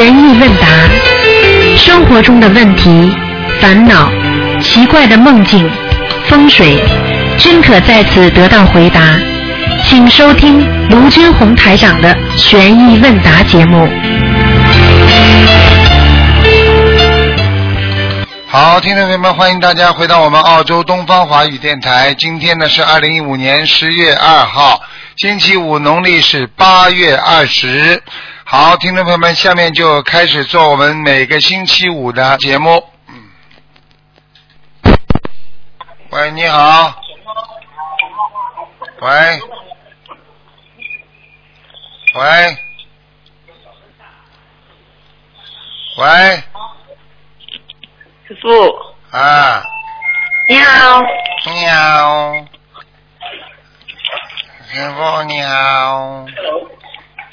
意问答，生活中的问题、烦恼、奇怪的梦境、风水，均可在此得到回答。请收听卢军红台长的悬疑问答节目。好，听众朋友们，欢迎大家回到我们澳洲东方华语电台。今天呢是二零一五年十月二号，星期五，农历是八月二十。好，听众朋友们，下面就开始做我们每个星期五的节目。嗯。喂，你好。喂。喂。喂。师傅，啊，你好，你好，师傅你好，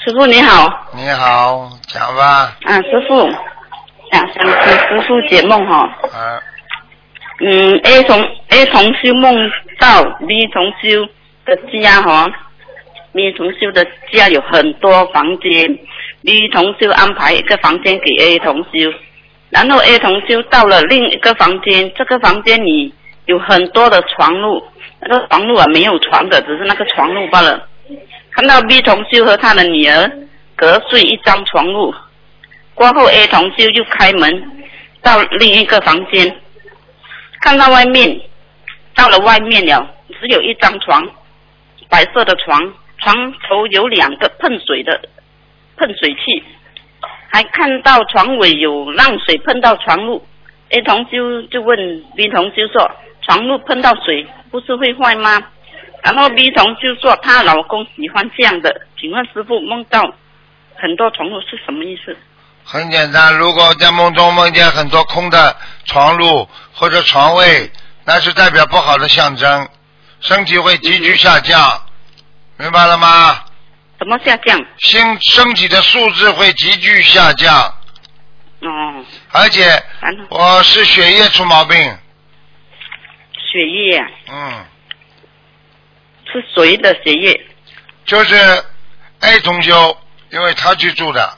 师傅你好，你好，讲吧，啊，师傅，想想听师傅解梦哈，啊，嗯，A 同 A 同修梦到 B 同修的家哈，B 同修的家有很多房间，B 同修安排一个房间给 A 同修。然后 A 同修到了另一个房间，这个房间里有很多的床褥，那个床褥啊没有床的，只是那个床褥罢了。看到 B 同修和他的女儿隔睡一张床褥，过后 A 同修就开门到另一个房间，看到外面，到了外面了，只有一张床，白色的床，床头有两个喷水的喷水器。还看到床尾有浪水碰到床褥，A 同修就问 B 同修说：“床褥碰到水不是会坏吗？”然后 B 同就说：“她老公喜欢这样的。”请问师傅梦到很多床褥是什么意思？很简单，如果在梦中梦见很多空的床褥或者床位，那是代表不好的象征，身体会急剧下降，明白了吗？怎么下降？心身体的素质会急剧下降，哦，而且我是血液出毛病，血液啊嗯，是谁的血液？就是 A 同修，因为他去住的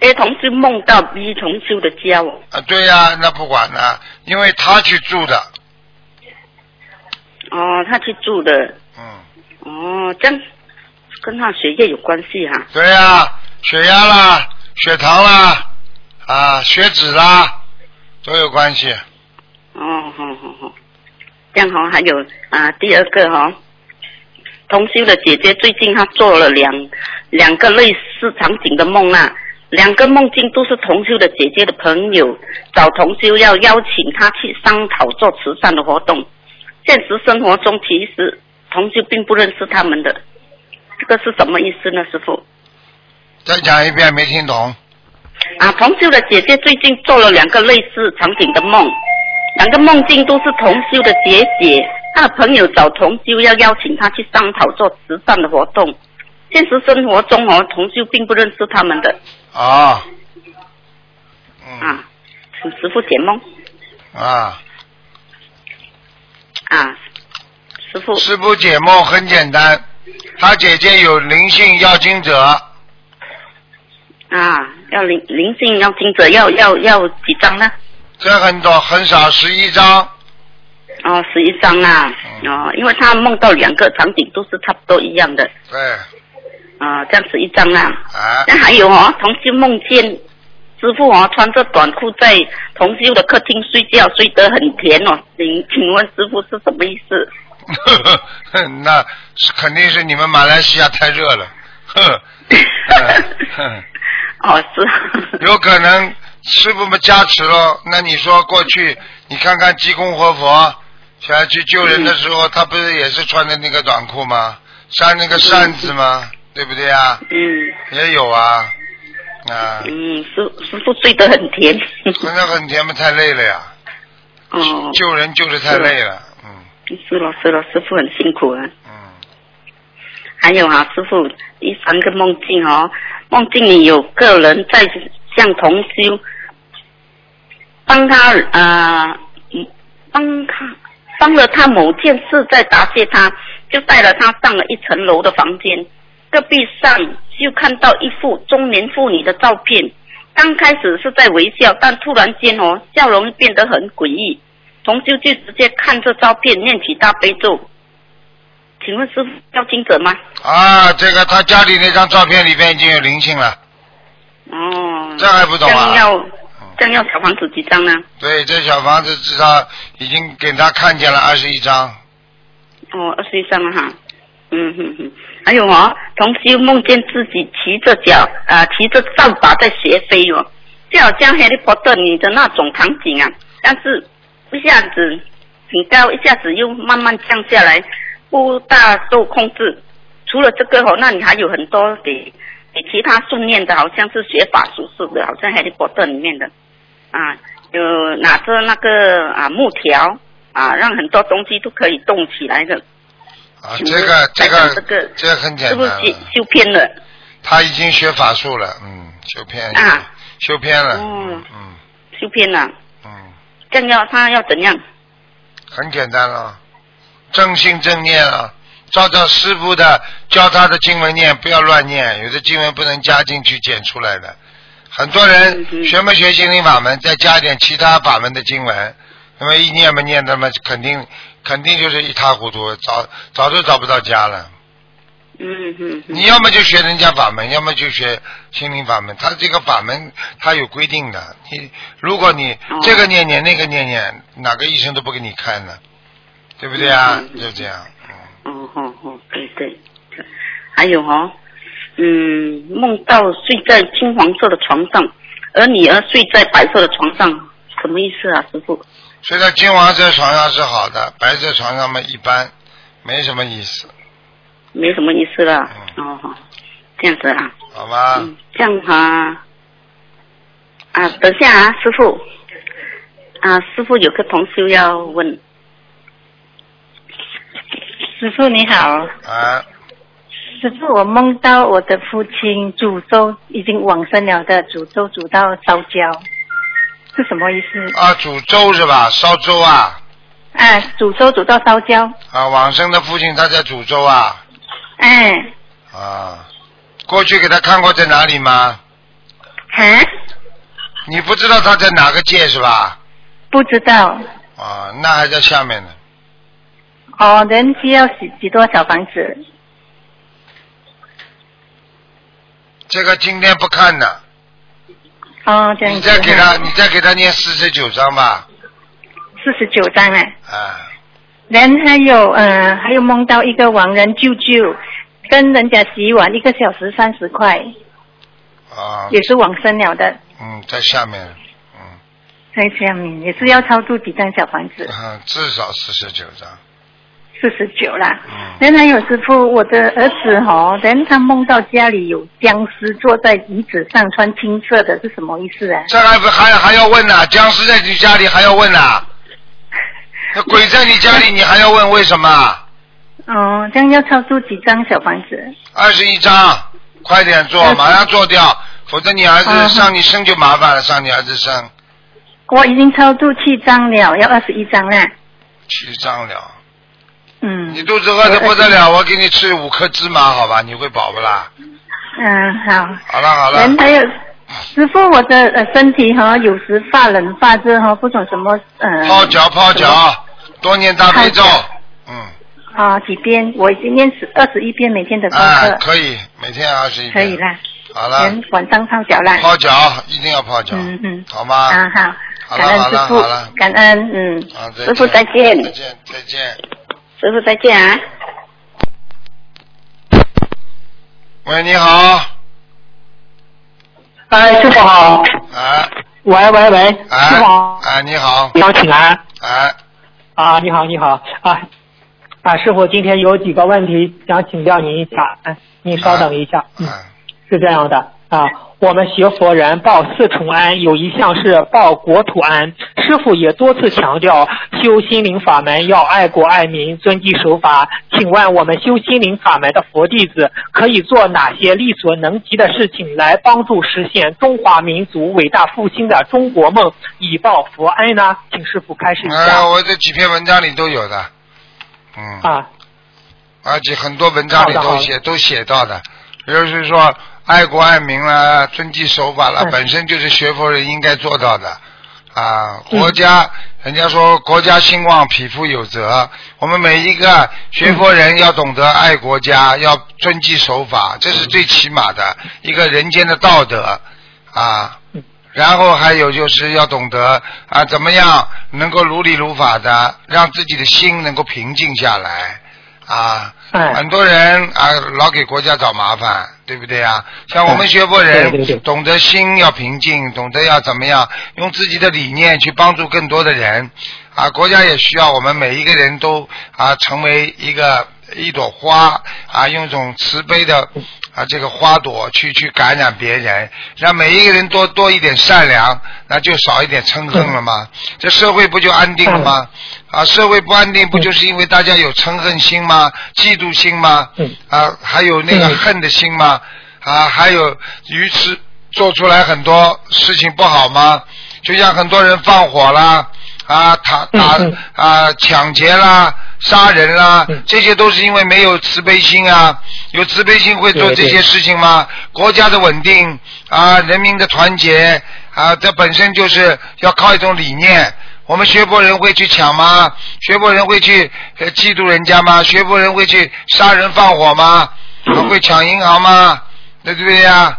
，？A 同修梦到 B 同修的家哦，啊，对呀、那不管了，因为他去住的，哦，他去住的，嗯，哦，这样跟他血液有关系哈、对呀、血压啦、血糖啦、啊、血脂啦，都有关系。哦，好好好，这样哈、还有啊，第二个哈、同修的姐姐最近她做了两两个类似场景的梦啊，两个梦境都是同修的姐姐的朋友找同修要邀请她去商讨做慈善的活动，现实生活中其实同修并不认识他们的，这个是什么意思呢，师傅？再讲一遍，没听懂。啊，同修的姐姐最近做了两个类似场景的梦，两个梦境都是同修的姐姐，她的朋友找同修要邀请他去商讨做慈善的活动。现实生活中哦，同修并不认识他们的。啊，嗯。啊，请师傅解梦。啊，啊，师傅师傅解梦很简单，他姐姐有灵性要经者，啊，要灵灵性要经者要要要几张呢？这很多很少，十一张。哦，十一张啊，嗯哦，因为他梦到两个场景都是差不多一样的，对，啊，这样十一张啊。啊，那还有哦，同修梦见师傅哦穿着短裤在同修的客厅睡觉，睡得很甜哦。请请问师傅是什么意思？那是肯定是你们马来西亚太热了，哼，哦，是。有可能师傅们加持咯。那你说过去，你看看济公活佛，想要去救人的时候，他不是也是穿的那个短裤吗？扇那个扇子吗？对不对啊？嗯也有啊，啊，嗯，师师傅睡得很甜。睡得很甜嘛，太累了呀，哦，救人救的太累了，嗯是了是了，师傅很辛苦啊。嗯，还有啊，师傅第三个梦境哦，梦境里有个人在向同修帮他呃嗯帮他帮了他某件事，在答谢他，就带了他上了一层楼的房间。隔壁上就看到一幅中年妇女的照片，刚开始是在微笑，但突然间哦，笑容变得很诡异。同修就直接看着照片念起大悲咒。请问师傅要经者吗？啊，这个他家里那张照片里边已经有灵性了，哦，这还不懂啊要这样要小房子几张呢？对，这小房子至少已经给他看见了二十一张。哦，二十一张了哈。嗯哼哼，还有哦，同修梦见自己骑着脚啊、骑着扫把在斜飞哦，就好像《哈利波特》里的那种场景啊，但是一下子很高，一下子又慢慢降下来，不大受控制。除了这个哦，那你还有很多给给其他训练的，好像是学法术似的，好像《哈利波特》里面的啊，有拿着那个啊木条啊，让很多东西都可以动起来的。啊，这个这个这个这个很简单是不是修，修偏了？他已经学法术了，嗯，修偏啊，修偏了，哦嗯修偏了，嗯，这样要他要怎样？很简单了，正心正念啊，照照师傅的教他的经文念，不要乱念，有的经文不能加进去剪出来的。很多人学没学心灵法门，再加点其他法门的经文，那么一念没念，那么肯定肯定就是一塌糊涂，早早就找不到家了。嗯嗯嗯。你要么就学人家法门，要么就学心灵法门。他这个法门他有规定的，你如果你哦。这个念念那个念念，哪个医生都不给你看的，对不对啊？就这样，嗯，哦哦哦，对对，还有哦，嗯，梦到睡在金黄色的床上，而女儿睡在白色的床上，什么意思啊，师傅？睡在金黄色床上是好的，白色床上嘛一般，没什么意思，没什么意思了。嗯哦，这样子啊，好吧？嗯，这样啊，啊，等下啊，师傅，啊，师傅有个同修要问，师傅你好，啊，师傅，我梦到我的父亲煮粥已经往生了的，煮粥煮到烧焦，是什么意思？啊，煮粥是吧？烧粥啊？啊，煮粥煮到烧焦，啊，往生的父亲他在煮粥啊？哎，啊，过去给他看过在哪里吗？啊，你不知道他在哪个界是吧？不知道。啊，那还在下面呢。哦，人需要几几多小房子？这个今天不看的，哦，这样你。再给他，你再给他念四十九章吧。四十九张哎。啊，人还有呃，还有梦到一个亡人舅舅跟人家洗碗，一个小时三十块，啊，也是往生了的，嗯，在下面，嗯，在下面也是要超度几张小房子。啊至少四十九章。四十九啦。原来有师傅，我的儿子哦，人他梦到家里有僵尸坐在椅子上，穿青色的，是什么意思啊？这还不还还要问呢、僵尸在你家里还要问呢、那鬼在你家里，你还要问为什么？哦，这样要超度几张小房子？二十一张，快点做，马上做掉，否则你儿子嗯上你生就麻烦了，上你儿子生我已经超度七张了，要二十一张啦。七张了。嗯。你肚子饿的不得了，我给你吃五颗芝麻，好吧？你会饱不啦？嗯，好。好了好了人，还有师傅，我的呃身体哈、有时发冷发热哈、不懂什么呃。泡脚泡脚，多念大悲咒，嗯，啊，几遍？我已经念十二十一遍每天的功哎课，，可以，每天二十一可以啦。好了，人晚上泡脚啦。泡脚一定要泡脚，嗯嗯。好吗？啊好，感恩师傅了好了，感恩嗯，师傅再见再见再见。师傅再见啊。喂，你好，哎，师傅好，哎。喂喂喂，哎师傅好，哎，你好，你好，请安哎，啊，你好你好。啊啊，师傅今天有几个问题想请教您一下，哎，您稍等一下，嗯，哎，是这样的啊，我们学佛人报四重安，有一项是报国土安。师傅也多次强调，修心灵法门要爱国爱民、遵纪守法。请问我们修心灵法门的佛弟子可以做哪些力所能及的事情，来帮助实现中华民族伟大复兴的中国梦，以报佛恩呢？请师傅开始一哎，下。我这几篇文章里都有的，嗯，啊，而且很多文章里都写都写到的，就是说爱国爱民啦，遵纪守法啦，嗯本身就是学佛人应该做到的啊。嗯国家，人家说国家兴旺，匹夫有责。我们每一个学佛人要懂得爱国家，要遵纪守法，这是最起码的一个人间的道德啊。嗯然后还有就是要懂得啊，怎么样能够如理如法的，让自己的心能够平静下来啊。哎很多人啊，老给国家找麻烦，对不对啊？像我们学佛人，对对对懂得心要平静，懂得要怎么样用自己的理念去帮助更多的人啊。国家也需要我们每一个人都啊，成为一个一朵花啊，用一种慈悲的啊这个花朵去去感染别人，让每一个人多多一点善良，那就少一点嗔恨了吗？这社会不就安定了吗？啊，社会不安定不就是因为大家有嗔恨心吗？嫉妒心吗？嗯啊，还有那个嗯恨的心吗？啊，还有愚痴做出来很多事情不好吗？就像很多人放火啦，啊，打打啊，抢劫啦，杀人啦嗯，这些都是因为没有慈悲心啊。有慈悲心会做这些事情吗？国家的稳定啊，人民的团结啊，这本身就是要靠一种理念。我们学佛人会去抢吗？学佛人会去呃嫉妒人家吗？学佛人会去杀人放火吗？他会抢银行吗？对不对呀？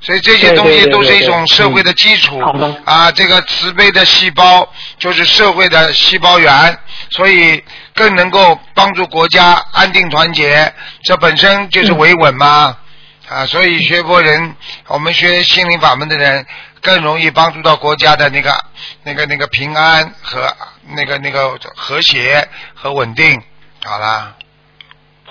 所以这些东西都是一种社会的基础啊。这个慈悲的细胞就是社会的细胞源，所以更能够帮助国家安定团结。这本身就是维稳嘛。啊，所以学佛人，我们学心灵法门的人，更容易帮助到国家的那个、那个、那个平安和那个、那个和谐和稳定。好啦，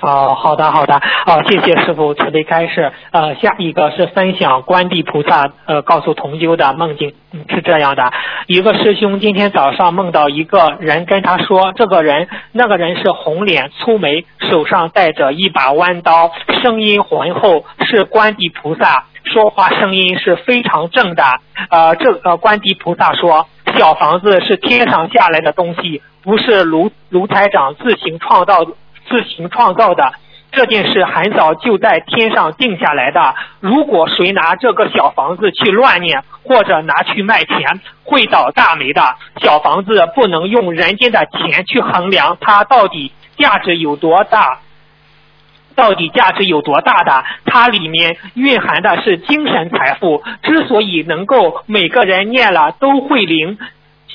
哦，好的好的，哦，谢谢师傅慈悲开示。呃，下一个是分享观地菩萨呃告诉同修的梦境，是这样的，一个师兄今天早上梦到一个人跟他说，这个人那个人是红脸粗眉，手上带着一把弯刀，声音浑厚，是观地菩萨，说话声音是非常正的。呃，这呃观地菩萨说，小房子是天上下来的东西，不是卢卢台长自行创造自行创造的。这件事很早就在天上定下来的。如果谁拿这个小房子去乱念，或者拿去卖钱，会倒大霉的。小房子不能用人间的钱去衡量它到底价值有多大。到底价值有多大的？它里面蕴含的是精神财富。之所以能够每个人念了都会灵，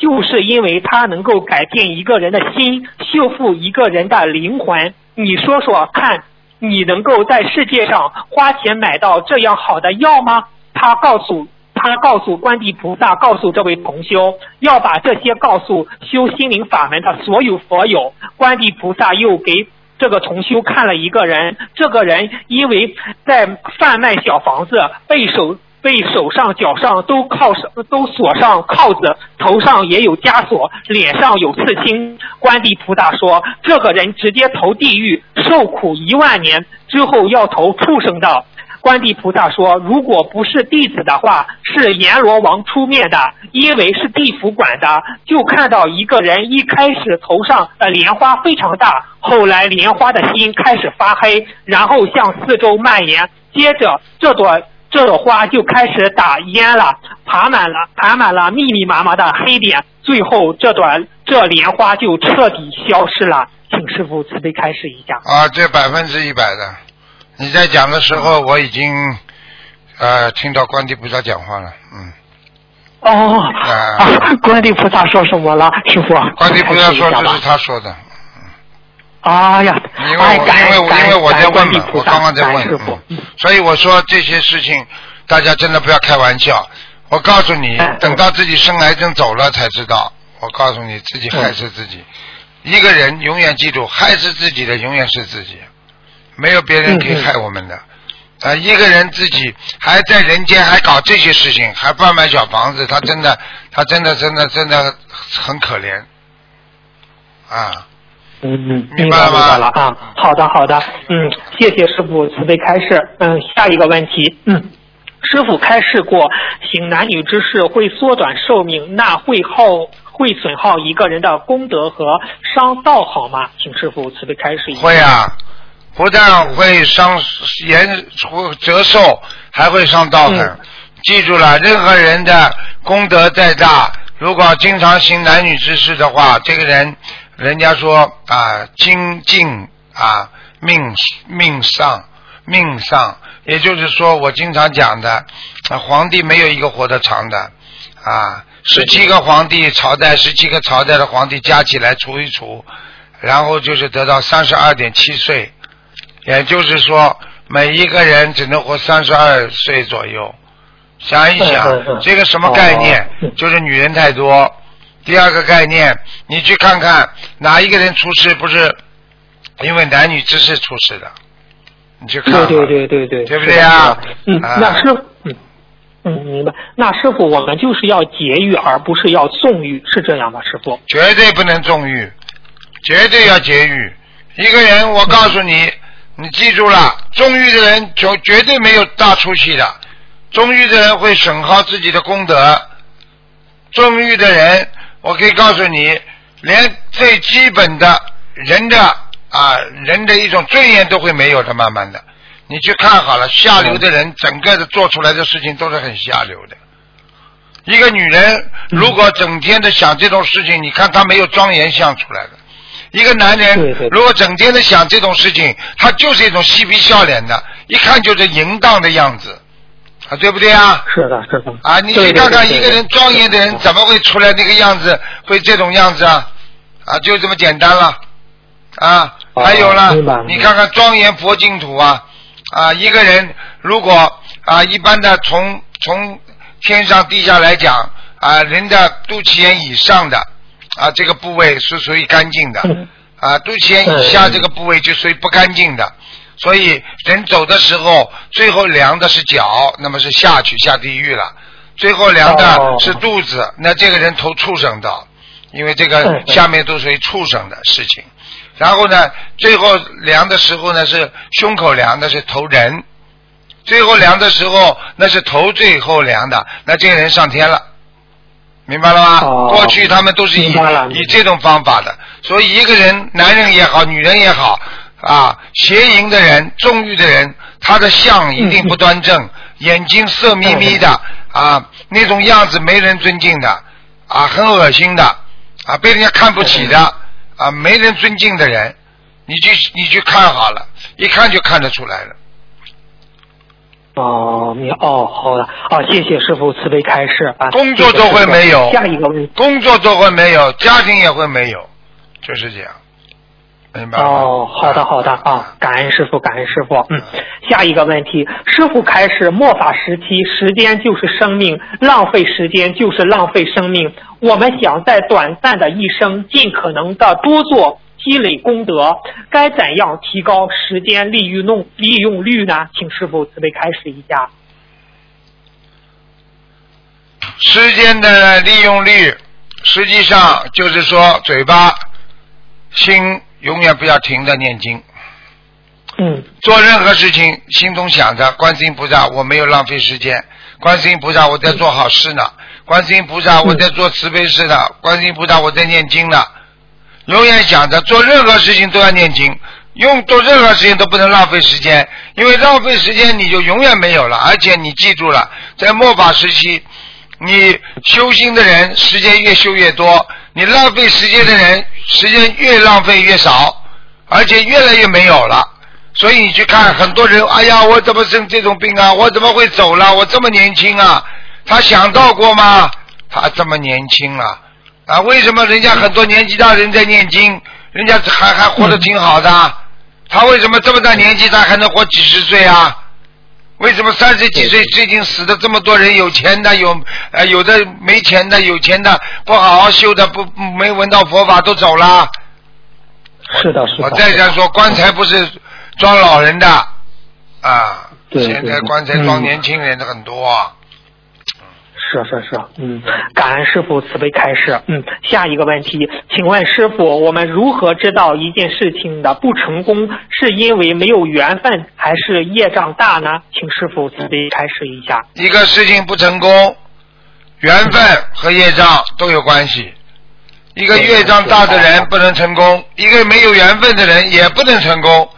就是因为它能够改变一个人的心，修复一个人的灵魂。你说说看，你能够在世界上花钱买到这样好的药吗？他告诉他告诉观地菩萨，告诉这位同修，要把这些告诉修心灵法门的所有佛友。观地菩萨又给这个同修看了一个人，这个人因为在贩卖小房子，被手被手上脚上都铐上都锁上铐子，头上也有枷锁，脸上有刺青。观地菩萨说，这个人直接投地狱，受苦一万年之后要投畜生道。观地菩萨说，如果不是弟子的话，是阎罗王出面的，因为是地府管的。就看到一个人一开始头上的莲花非常大，后来莲花的心开始发黑，然后向四周蔓延，接着这朵这朵花就开始打蔫了，爬满了爬满了密密麻麻的黑点，最后这朵这莲花就彻底消失了。请师傅慈悲开示一下。啊，这百分之一百的。你在讲的时候，我已经呃听到观地菩萨讲话了，嗯。哦，啊啊，观地菩萨说什么了，师傅？观地菩萨说这是他说的，哎呀，因为因为我因为我在问嘛，我刚刚在问，，嗯，所以我说这些事情大家真的不要开玩笑。我告诉你哎，等到自己生癌症走了才知道。我告诉你，自己害死自己。一个人永远记住，害死自己的永远是自己，没有别人可以害我们的。啊，一个人自己还在人间还搞这些事情，还贩卖小房子，他真的，他真的，真的，真的很可怜。啊，嗯嗯，明白了吗白明白了啊。好的好的，嗯，谢谢师傅慈悲开示。嗯，下一个问题，嗯，师傅开示过，行男女之事会缩短寿命，那会耗会损耗一个人的功德和伤道好吗？请师傅慈悲开示一下。会啊，不但会伤延会折寿，还会伤道的。嗯记住了，任何人的功德再大，如果经常行男女之事的话，这个人，人家说啊，精进啊，命命丧，命丧，也就是说，我经常讲的，啊，皇帝没有一个活得长的，啊，十七个皇帝朝代，十七个朝代的皇帝加起来除一除，然后就是得到三十二点七岁，也就是说，每一个人只能活三十二岁左右。想一想这个什么概念？就是女人太多。第二个概念，你去看看哪一个人出事不是因为男女之事出事的？你去看看。对对对对对，对不对啊嗯，啊那师傅，嗯嗯，明白。那师傅，我们就是要节欲，而不是要纵欲，是这样吧，师傅？绝对不能纵欲，绝对要节欲。一个人，我告诉你，你记住了，纵欲的人就绝对没有大出息的。纵欲的人会损耗自己的功德。纵欲的人，我可以告诉你，连最基本的人的啊人的一种尊严都会没有的，慢慢的。你去看好了，下流的人，整个的做出来的事情都是很下流的。一个女人如果整天的想这种事情，你看她没有庄严相出来的。一个男人如果整天的想这种事情，他就是一种嬉皮笑脸的，一看就是淫荡的样子，啊，对不对啊？是的，是的。啊，你去看看一个人庄严的人怎么会出来那个样子，会这种样子啊？啊，就这么简单了。啊，哦还有呢明白，明白你看看庄严佛净土啊，啊，一个人如果啊，一般的从从天上地下来讲啊，人的肚脐眼以上的啊这个部位是属于干净的，嗯啊，肚脐眼以下嗯这个部位就属于不干净的。所以人走的时候，最后量的是脚，那么是下去下地狱了；最后量的哦。是肚子，那这个人投畜生道，因为这个下面都属于畜生的事情。然后呢，最后量的时候呢是胸口量的是投人，最后量的时候那是头最后量的，那这个人上天了，明白了吗？哦。过去他们都是以以这种方法的，所以一个人，男人也好，女人也好，啊，邪淫的人、纵欲的人，他的相一定不端正，眼睛色眯眯的，啊，那种样子没人尊敬的，啊，很恶心的，啊，被人家看不起的，啊，没人尊敬的人，你去你去看好了，一看就看得出来了。哦，明哦，好的，啊，谢谢师傅慈悲开示啊。工作都会没有下一个问题。工作都会没有，家庭也会没有，就是这样，明白？哦，好的好的啊，感恩师傅，感恩师傅。嗯，下一个问题，师傅开始末法时期，时间就是生命，浪费时间就是浪费生命。我们想在短暂的一生，尽可能的多做。积累功德，该怎样提高时间利用弄利用率呢？请师傅慈悲开始一下。时间的利用率，实际上就是说，嘴巴、心永远不要停的念经，嗯。做任何事情心中想着观世音菩萨，我没有浪费时间，观世音菩萨我在做好事呢，观世音菩萨我在做慈悲事呢，观世音菩萨我在念经呢，永远想着做任何事情都要念经，用做任何事情都不能浪费时间，因为浪费时间你就永远没有了，而且你记住了，在末法时期，你修心的人时间越修越多，你浪费时间的人时间越浪费越少，而且越来越没有了。所以你去看很多人，哎呀，我怎么生这种病啊？我怎么会走了？我这么年轻啊？他想到过吗？他这么年轻了啊？为什么人家很多年纪大人在念经，人家还还活得挺好的？他为什么这么大年纪他还能活几十岁啊？为什么三十几岁最近死的这么多人？有钱的有呃有的没钱的，有钱的不好好修的不没闻到佛法都走了。是的，是的。我再想说，棺材不是装老人的啊，现在棺材装嗯年轻人的很多。啊是是是，嗯，感恩师傅慈悲开示。嗯，下一个问题，请问师傅，我们如何知道一件事情的不成功是因为没有缘分，还是业障大呢？请师傅慈悲开示一下。一个事情不成功，缘分和业障都有关系。一个业障大的人不能成功，一个没有缘分的人也不能成功。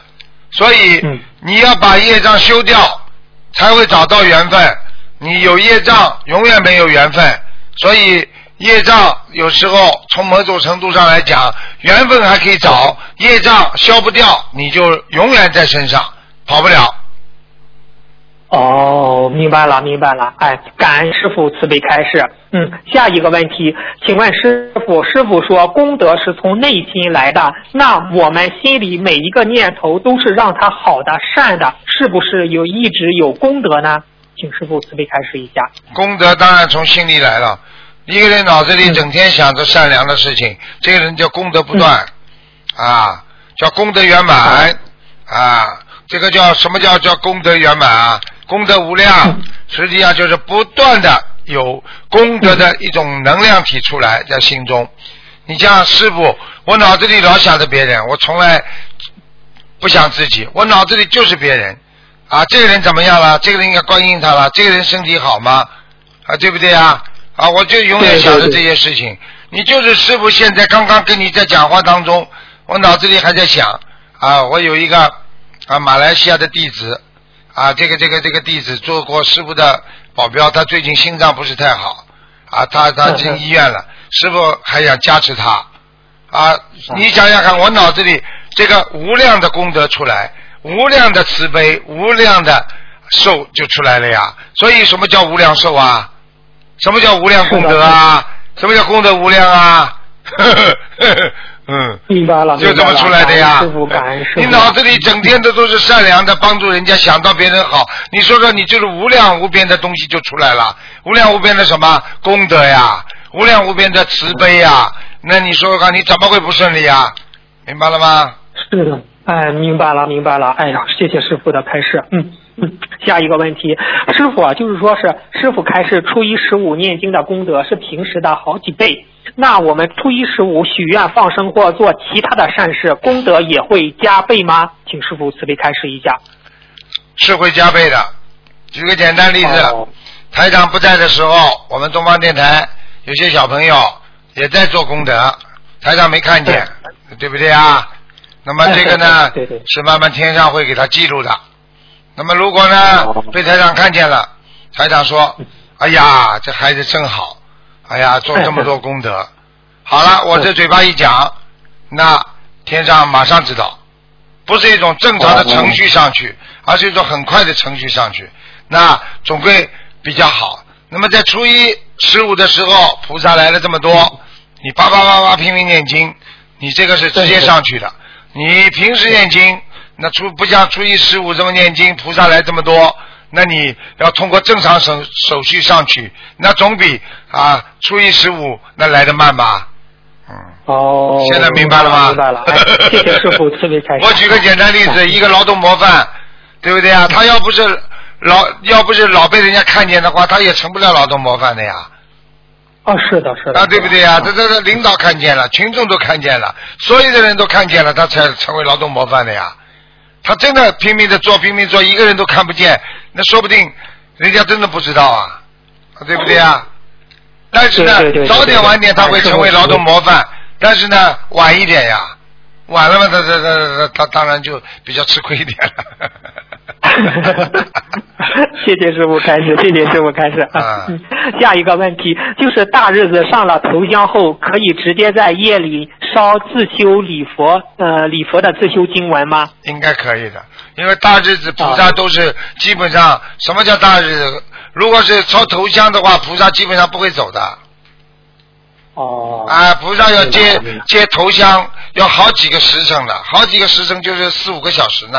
所以嗯你要把业障修掉，才会找到缘分。你有业障，永远没有缘分。所以业障有时候从某种程度上来讲，缘分还可以找，业障消不掉，你就永远在身上，跑不了。哦，明白了，明白了。哎，感恩师傅慈悲开示。嗯，下一个问题，请问师傅，师傅说功德是从内心来的，那我们心里每一个念头都是让它好的、善的，是不是有一直有功德呢？请师傅慈悲开示一下。功德当然从心里来了。一个人脑子里整天想着善良的事情，这个人叫功德不断，啊，叫功德圆满，啊，这个叫什么叫叫功德圆满啊？功德无量，实际上就是不断的有功德的一种能量体出来在心中。你像师傅，我脑子里老想着别人，我从来不想自己，我脑子里就是别人。啊，这个人怎么样了？这个人应该关心他了。这个人身体好吗？啊，对不对啊？啊，我就永远想着这些事情。你就是师傅，现在刚刚跟你在讲话当中，我脑子里还在想啊，我有一个啊马来西亚的弟子啊，这个这个这个弟子做过师傅的保镖，他最近心脏不是太好啊，他他进医院了，师傅还想加持他啊。你想想看，我脑子里这个无量的功德出来。无量的慈悲，无量的寿就出来了呀。所以什么叫无量寿啊？什么叫无量功德啊？什么叫功德无量啊？嗯，明白了，就这么出来的呀。你脑子里整天的都是善良的，帮助人家，想到别人好。你说说，你就是无量无边的东西就出来了，无量无边的什么功德呀？无量无边的慈悲呀？那你说说看，你怎么会不顺利呀？明白了吗？是的。哎，明白了，明白了。哎呀，谢谢师傅的开示。嗯嗯，下一个问题，师傅啊，就是说是师傅开示初一十五念经的功德是平时的好几倍。那我们初一十五许愿放生或做其他的善事，功德也会加倍吗？请师傅慈悲开示一下。是会加倍的。举个简单例子，哦、台长不在的时候，我们东方电台有些小朋友也在做功德，台长没看见，对,对不对啊？那么这个呢，对对是慢慢天上会给他记录的。那么如果呢被台长看见了，台长说：“哎呀，这孩子真好，哎呀，做这么多功德。”好了，我这嘴巴一讲，那天上马上知道，不是一种正常的程序上去，而是一种很快的程序上去，那总归比较好。那么在初一十五的时候，菩萨来了这么多，你叭叭叭叭拼命念经，你这个是直接上去的。你平时念经，那初不像初一十五这么念经，菩萨来这么多，那你要通过正常手手续上去，那总比啊初一十五那来的慢吧？嗯。哦。现在明白了吗？明白了。哎、谢谢师傅特别开心。我举个简单例子，一个劳动模范，对不对啊？他要不是老要不是老被人家看见的话，他也成不了劳动模范的呀。哦，是的，是的。啊，对不对呀？这这这领导看见了，群众都看见了，所有的人都看见了，他才成为劳动模范的呀。他真的拼命的做，拼命做，一个人都看不见，那说不定人家真的不知道啊，对不对呀？但是呢，早点晚点他会成为劳动模范，但是呢，晚一点呀，晚了嘛，他他他他当然就比较吃亏一点了。谢谢师傅开始，谢谢师傅开始。啊、嗯，下一个问题就是大日子上了头香后，可以直接在夜里烧自修礼佛呃礼佛的自修经文吗？应该可以的，因为大日子菩萨都是基本上、啊、什么叫大日子？如果是烧头香的话，菩萨基本上不会走的。哦。啊，菩萨要接接头香，要好几个时辰的，好几个时辰就是四五个小时呢。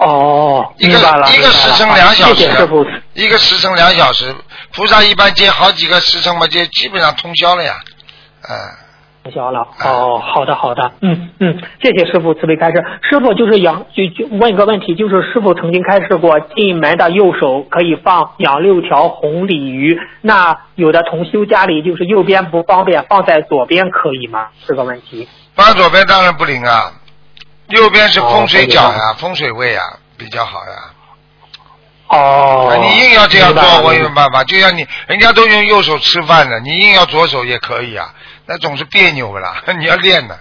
嗯。哦，一个一个时辰两小时，谢谢师傅。一个时辰两小时，菩萨一般接好几个时辰嘛，就基本上通宵了呀，嗯。通宵了。哦，好的好的，嗯嗯，谢谢师傅慈悲开示。师傅就是养就就问一个问题，就是师傅曾经开示过，进门的右手可以放养六条红鲤鱼，那有的同修家里就是右边不方便，放在左边可以吗？这个问题。放左边当然不灵啊。右边是风水角呀，风水位呀，比较好呀。哦。你硬要这样做，我有办法。就像你，人家都用右手吃饭的，你硬要左手也可以啊，那总是别扭的啦？你要练的。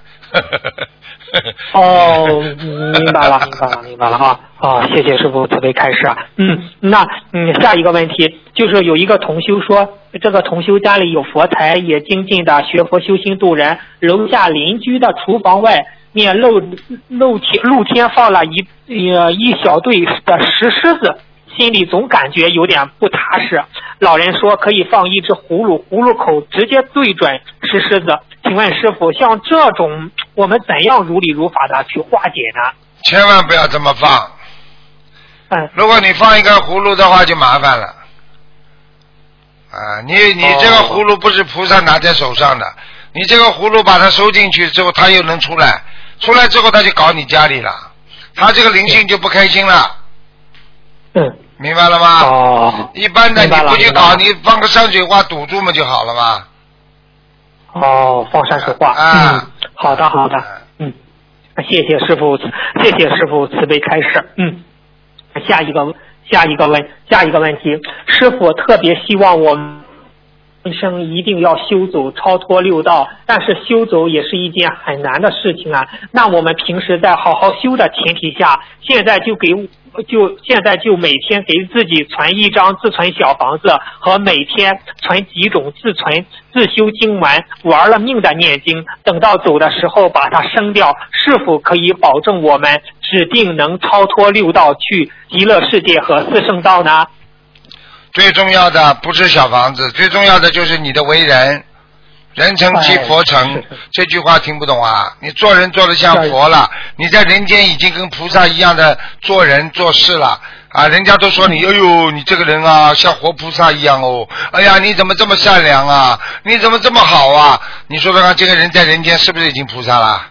哦，明白了，明白了，明白了哈。啊，谢谢师傅慈悲开示啊。嗯，那嗯，下一个问题就是有一个同修说，这个同修家里有佛台，也精进的学佛修心度人，楼下邻居的厨房外面露露天露天放了一呃一小对的石狮子。心里总感觉有点不踏实。老人说可以放一只葫芦，葫芦口直接对准石狮子。请问师傅，像这种我们怎样如理如法的去化解呢？千万不要这么放。嗯，如果你放一个葫芦的话，就麻烦了。啊，你你这个葫芦不是菩萨拿在手上的，你这个葫芦把它收进去之后，它又能出来，出来之后他就搞你家里了，他这个灵性就不开心了。嗯，明白了吗？哦，一般的你不去搞，你放个山水画堵住嘛就好了嘛。哦，放山水画。啊嗯，好的好的。嗯，谢谢师傅，谢谢师傅慈悲开示。嗯，下一个下一个问下一个问题，师傅特别希望我们人人生一定要修走超脱六道，但是修走也是一件很难的事情啊。那我们平时在好好修的前提下，现在就给就现在就每天给自己存一张自存小房子，和每天存几种自存自修经文，玩了命的念经，等到走的时候把它生掉，是否可以保证我们指定能超脱六道去极乐世界和四圣道呢？最重要的不是小房子，最重要的就是你的为人。人成即佛成这句话听不懂啊！你做人做的像佛了，你在人间已经跟菩萨一样的做人做事了啊！人家都说你，哎呦，你这个人啊，像活菩萨一样哦！哎呀，你怎么这么善良啊？你怎么这么好啊？你说说看，这个人在人间是不是已经菩萨了？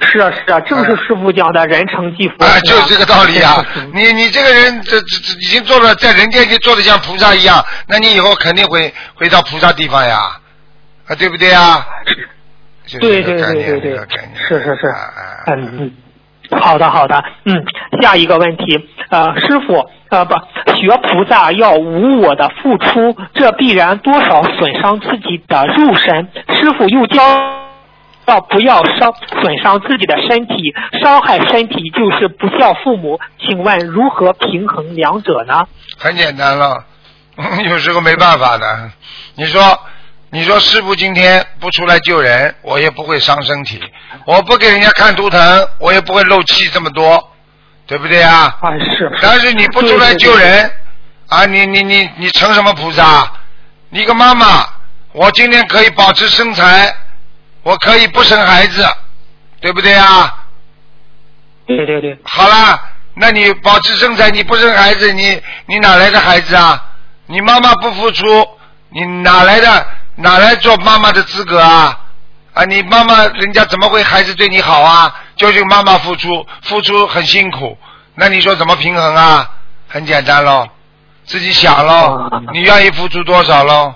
是啊是啊，正是师傅讲的人成即佛成啊，就是这个道理啊！你你这个人，这这这已经做了，在人间就做的像菩萨一样，那你以后肯定会回到菩萨地方呀，啊，对不对啊？是对对对对对是是是啊啊啊嗯嗯。好的，好的，嗯，下一个问题，呃，师傅，呃，不，学菩萨要无我的付出，这必然多少损伤自己的肉身。师傅又教要不要伤损伤自己的身体，伤害身体就是不孝父母。请问如何平衡两者呢？很简单了，有时候没办法的。你说，你说师傅今天不出来救人，我也不会伤身体；我不给人家看图腾，我也不会漏气这么多，对不对啊？啊，是。但是你不出来救对对对人，啊，你你你你成什么菩萨？你个妈妈，我今天可以保持身材，我可以不生孩子，对不对啊？对对对，好啦，那你保持身材，你不生孩子，你你哪来的孩子啊？你妈妈不付出，你哪来的哪来做妈妈的资格啊？啊，你妈妈人家怎么会孩子对你好啊？就是妈妈付出，付出很辛苦，那你说怎么平衡啊？很简单喽，自己想喽啊，你愿意付出多少喽？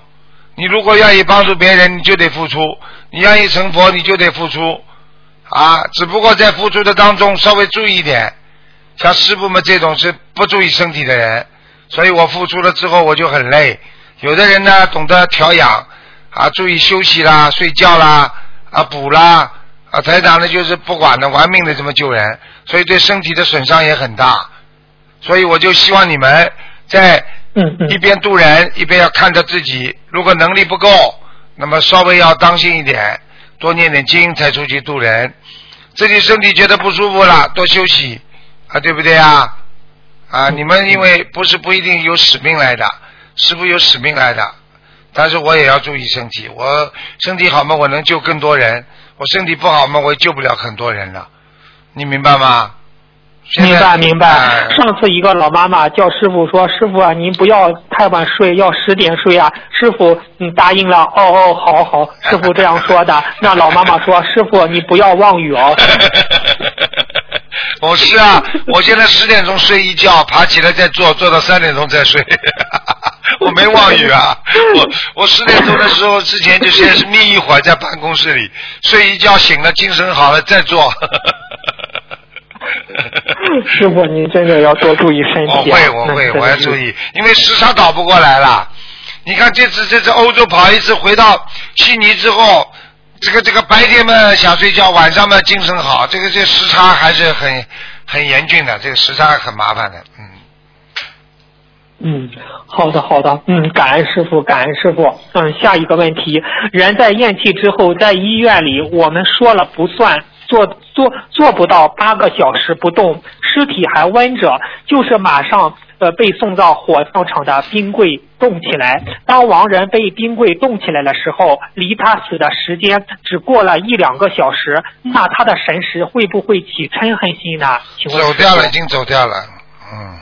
你如果愿意帮助别人，你就得付出；你愿意成佛，你就得付出。啊，只不过在付出的当中稍微注意一点。像师傅们这种是不注意身体的人，所以我付出了之后我就很累。有的人呢懂得调养，啊，注意休息啦、睡觉啦、啊补啦，啊台长呢就是不管的，玩命的这么救人，所以对身体的损伤也很大。所以我就希望你们在一边渡人，一边要看着自己，如果能力不够，那么稍微要当心一点，多念点经才出去度人。自己身体觉得不舒服了，多休息啊，对不对啊？啊，你们因为不是不一定有使命来的，师傅有使命来的，但是我也要注意身体。我身体好嘛，我能救更多人；我身体不好嘛，我也救不了很多人了。你明白吗？明白明白。哎上次一个老妈妈叫师傅说：“师傅啊，您不要太晚睡，要十点睡啊。”师傅嗯答应了，哦哦，好好。师傅这样说的。那老妈妈说：“师傅你不要妄语哦。我 是啊，我现在十点钟睡一觉，爬起来再做，做到三点钟再睡。我没妄语啊，我我十点钟的时候之前就先是眯一会儿在办公室里，睡一觉醒了，精神好了再做。师傅你真的要多注意身体、啊。我会，我会，我要注。意，因为时差倒不过来了。你看这次这次欧洲跑一次，回到悉尼之后，这个这个白天嘛想睡觉，晚上嘛精神好，这个这时差还是很很严峻的，这个时差很麻烦的，嗯。嗯，好的好的，嗯，感恩师傅，感恩师傅。嗯，下一个问题，人在咽气之后，在医院里，我们说了不算，做做做不到八个小时不动，尸体还温着，就是马上呃被送到火葬场的冰柜冻起来。当亡人被冰柜冻起来的时候，离他死的时间只过了一两个小时，那他的神识会不会起嗔恨心呢？请问走掉了，已经走掉了，嗯，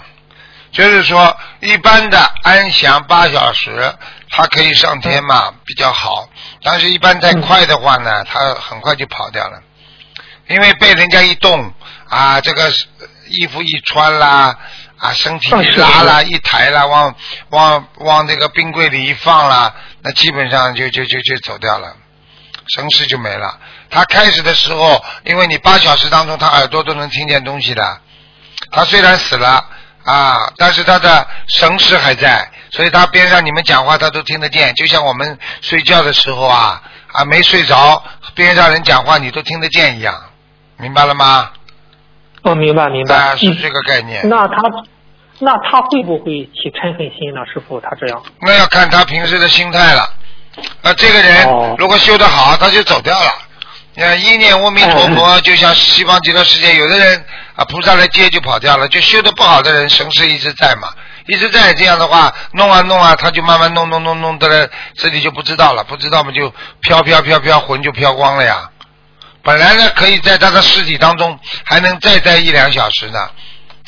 就是说一般的安详八小时，他可以上天嘛，比较好。但是，一般太快的话呢，他很快就跑掉了，因为被人家一动啊，这个衣服一穿啦，啊，身体一拉啦，一抬啦，往往往那个冰柜里一放啦，那基本上就就就就走掉了。神识就没了。他开始的时候，因为你八小时当中，他耳朵都能听见东西的。他虽然死了啊，但是他的神识还在，所以他边上你们讲话他都听得见。就像我们睡觉的时候啊啊没睡着，边上人讲话你都听得见一样，明白了吗？哦，明白明白。啊，是嗯这个概念。那他，那他会不会起嗔恨心呢？师傅，他这样。那要看他平时的心态了。啊，这个人哦如果修得好，他就走掉了。呃，一念阿弥陀佛，就像西方极乐世界，有的人啊，菩萨来接就跑掉了，就修的不好的人，神识一直在嘛，一直在这样的话，弄啊弄啊，他就慢慢弄弄弄弄的了，自己就不知道了，不知道嘛就飘飘飘飘，魂就飘光了呀。本来呢，可以在他的尸体当中还能再待一两小时呢，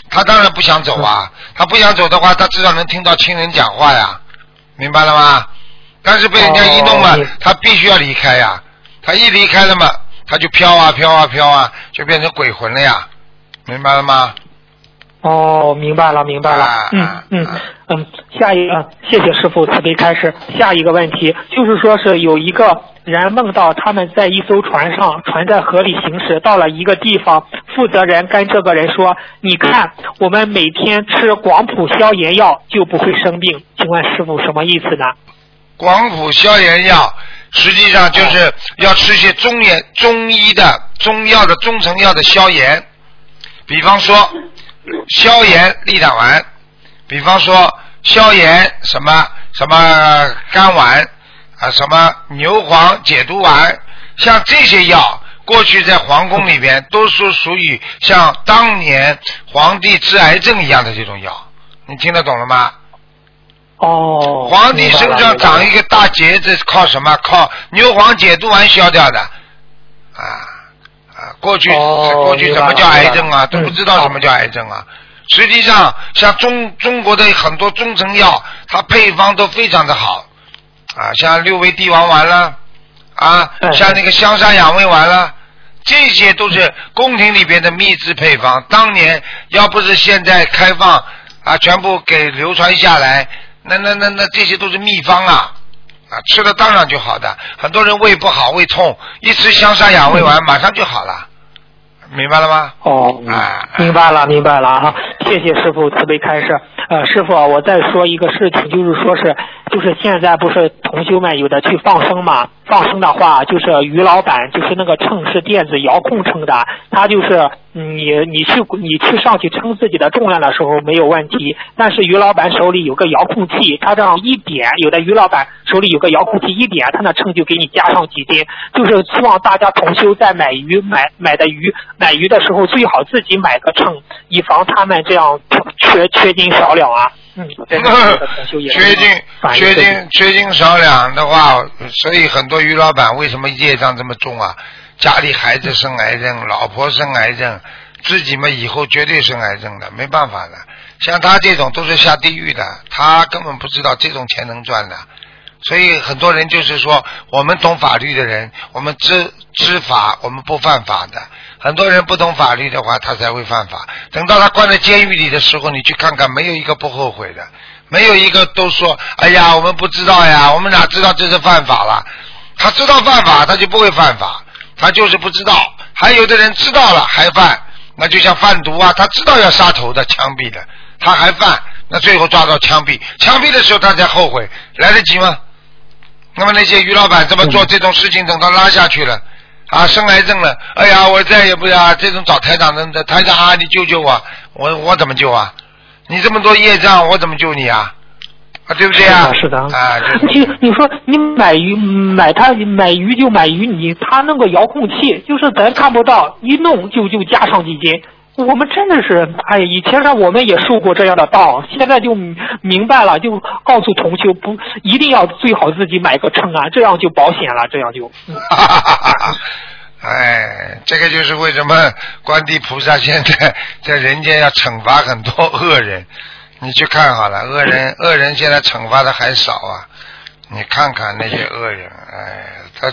他当然不想走啊，他不想走的话，他至少能听到亲人讲话呀，明白了吗？但是被人家一弄嘛，他必须要离开呀。他一离开了嘛，他就飘啊飘啊飘啊，就变成鬼魂了呀，明白了吗？哦，明白了，明白了。啊嗯啊嗯啊嗯，下一个，谢谢师傅慈悲开示。下一个问题就是说是有一个人梦到他们在一艘船上，船在河里行驶，到了一个地方，负责人跟这个人说：“你看，我们每天吃广谱消炎药就不会生病。”请问师傅什么意思呢？广谱消炎药实际上就是要吃些中药、中医的中药的中成药的消炎，比方说消炎利胆丸，比方说消炎什么什么肝丸啊，什么牛黄解毒丸，像这些药。过去在皇宫里边都是属于像当年皇帝治癌症一样的这种药，你听得懂了吗？哦，皇帝身上长一个。大结子，靠什么？靠牛黄解毒丸消掉的。啊啊！过去、哦过去什么叫癌症啊？都不知道什么叫癌症啊。实际上，像中中国的很多中成药，它配方都非常的好啊，像六味地黄丸啦，啊，哎像那个香砂养胃丸啦。这些都是宫廷里边的秘制配方，当年要不是现在开放啊，全部给流传下来，那那那那这些都是秘方啊，啊，吃了当然就好的。很多人胃不好、胃痛，一吃香砂养胃丸，马上就好了，明白了吗？哦，啊明白了，明白了哈，谢谢师傅慈悲开示。呃，师傅，我再说一个事情，就是说是，就是现在不是同修们有的去放生嘛，放生的话，就是于老板就是那个秤是电子遥控称的，他就是你你去你去上去称自己的重量的时候没有问题，但是于老板手里有个遥控器，他这样一点，有的于老板手里有个遥控器一点，他那秤就给你加上几斤，就是希望大家同修在买鱼买买的鱼买鱼的时候最好自己买个秤，以防他们这样缺缺斤少 缺斤缺斤 缺斤少两的话，所以很多于老板为什么业障这么重啊？家里孩子生癌症，老婆生癌症，自己嘛以后绝对生癌症的，没办法的。像他这种都是下地狱的，他根本不知道这种钱能赚的。所以很多人就是说，我们懂法律的人，我们知知法，我们不犯法的。很多人不懂法律的话，他才会犯法。等到他关在监狱里的时候，你去看看，没有一个不后悔的，没有一个都说：“哎呀，我们不知道呀，我们哪知道这是犯法了？”他知道犯法，他就不会犯法，他就是不知道。还有的人知道了还犯，那就像贩毒啊，他知道要杀头的、枪毙的，他还犯，那最后抓到枪毙，枪毙的时候他才后悔，来得及吗？那么那些于老板这么做这种事情，等到拉下去了，啊，生癌症了，哎呀，我再也不要这种找台长的台长啊，你救救我，我我怎么救啊？你这么多业障，我怎么救你啊？啊，对不对啊？是的，是的。啊，就是其实你说你买鱼买它买鱼就买鱼，你他那个遥控器就是咱看不到，一弄就就加上几斤。我们真的是，哎，以前上我们也受过这样的当，现在就明白了，就告诉同修不一定要最好自己买个秤啊，这样就保险了，这样就。哎，这个就是为什么观地菩萨现在在人间要惩罚很多恶人。你去看好了，恶人恶人现在惩罚的还少啊！你看看那些恶人，哎，他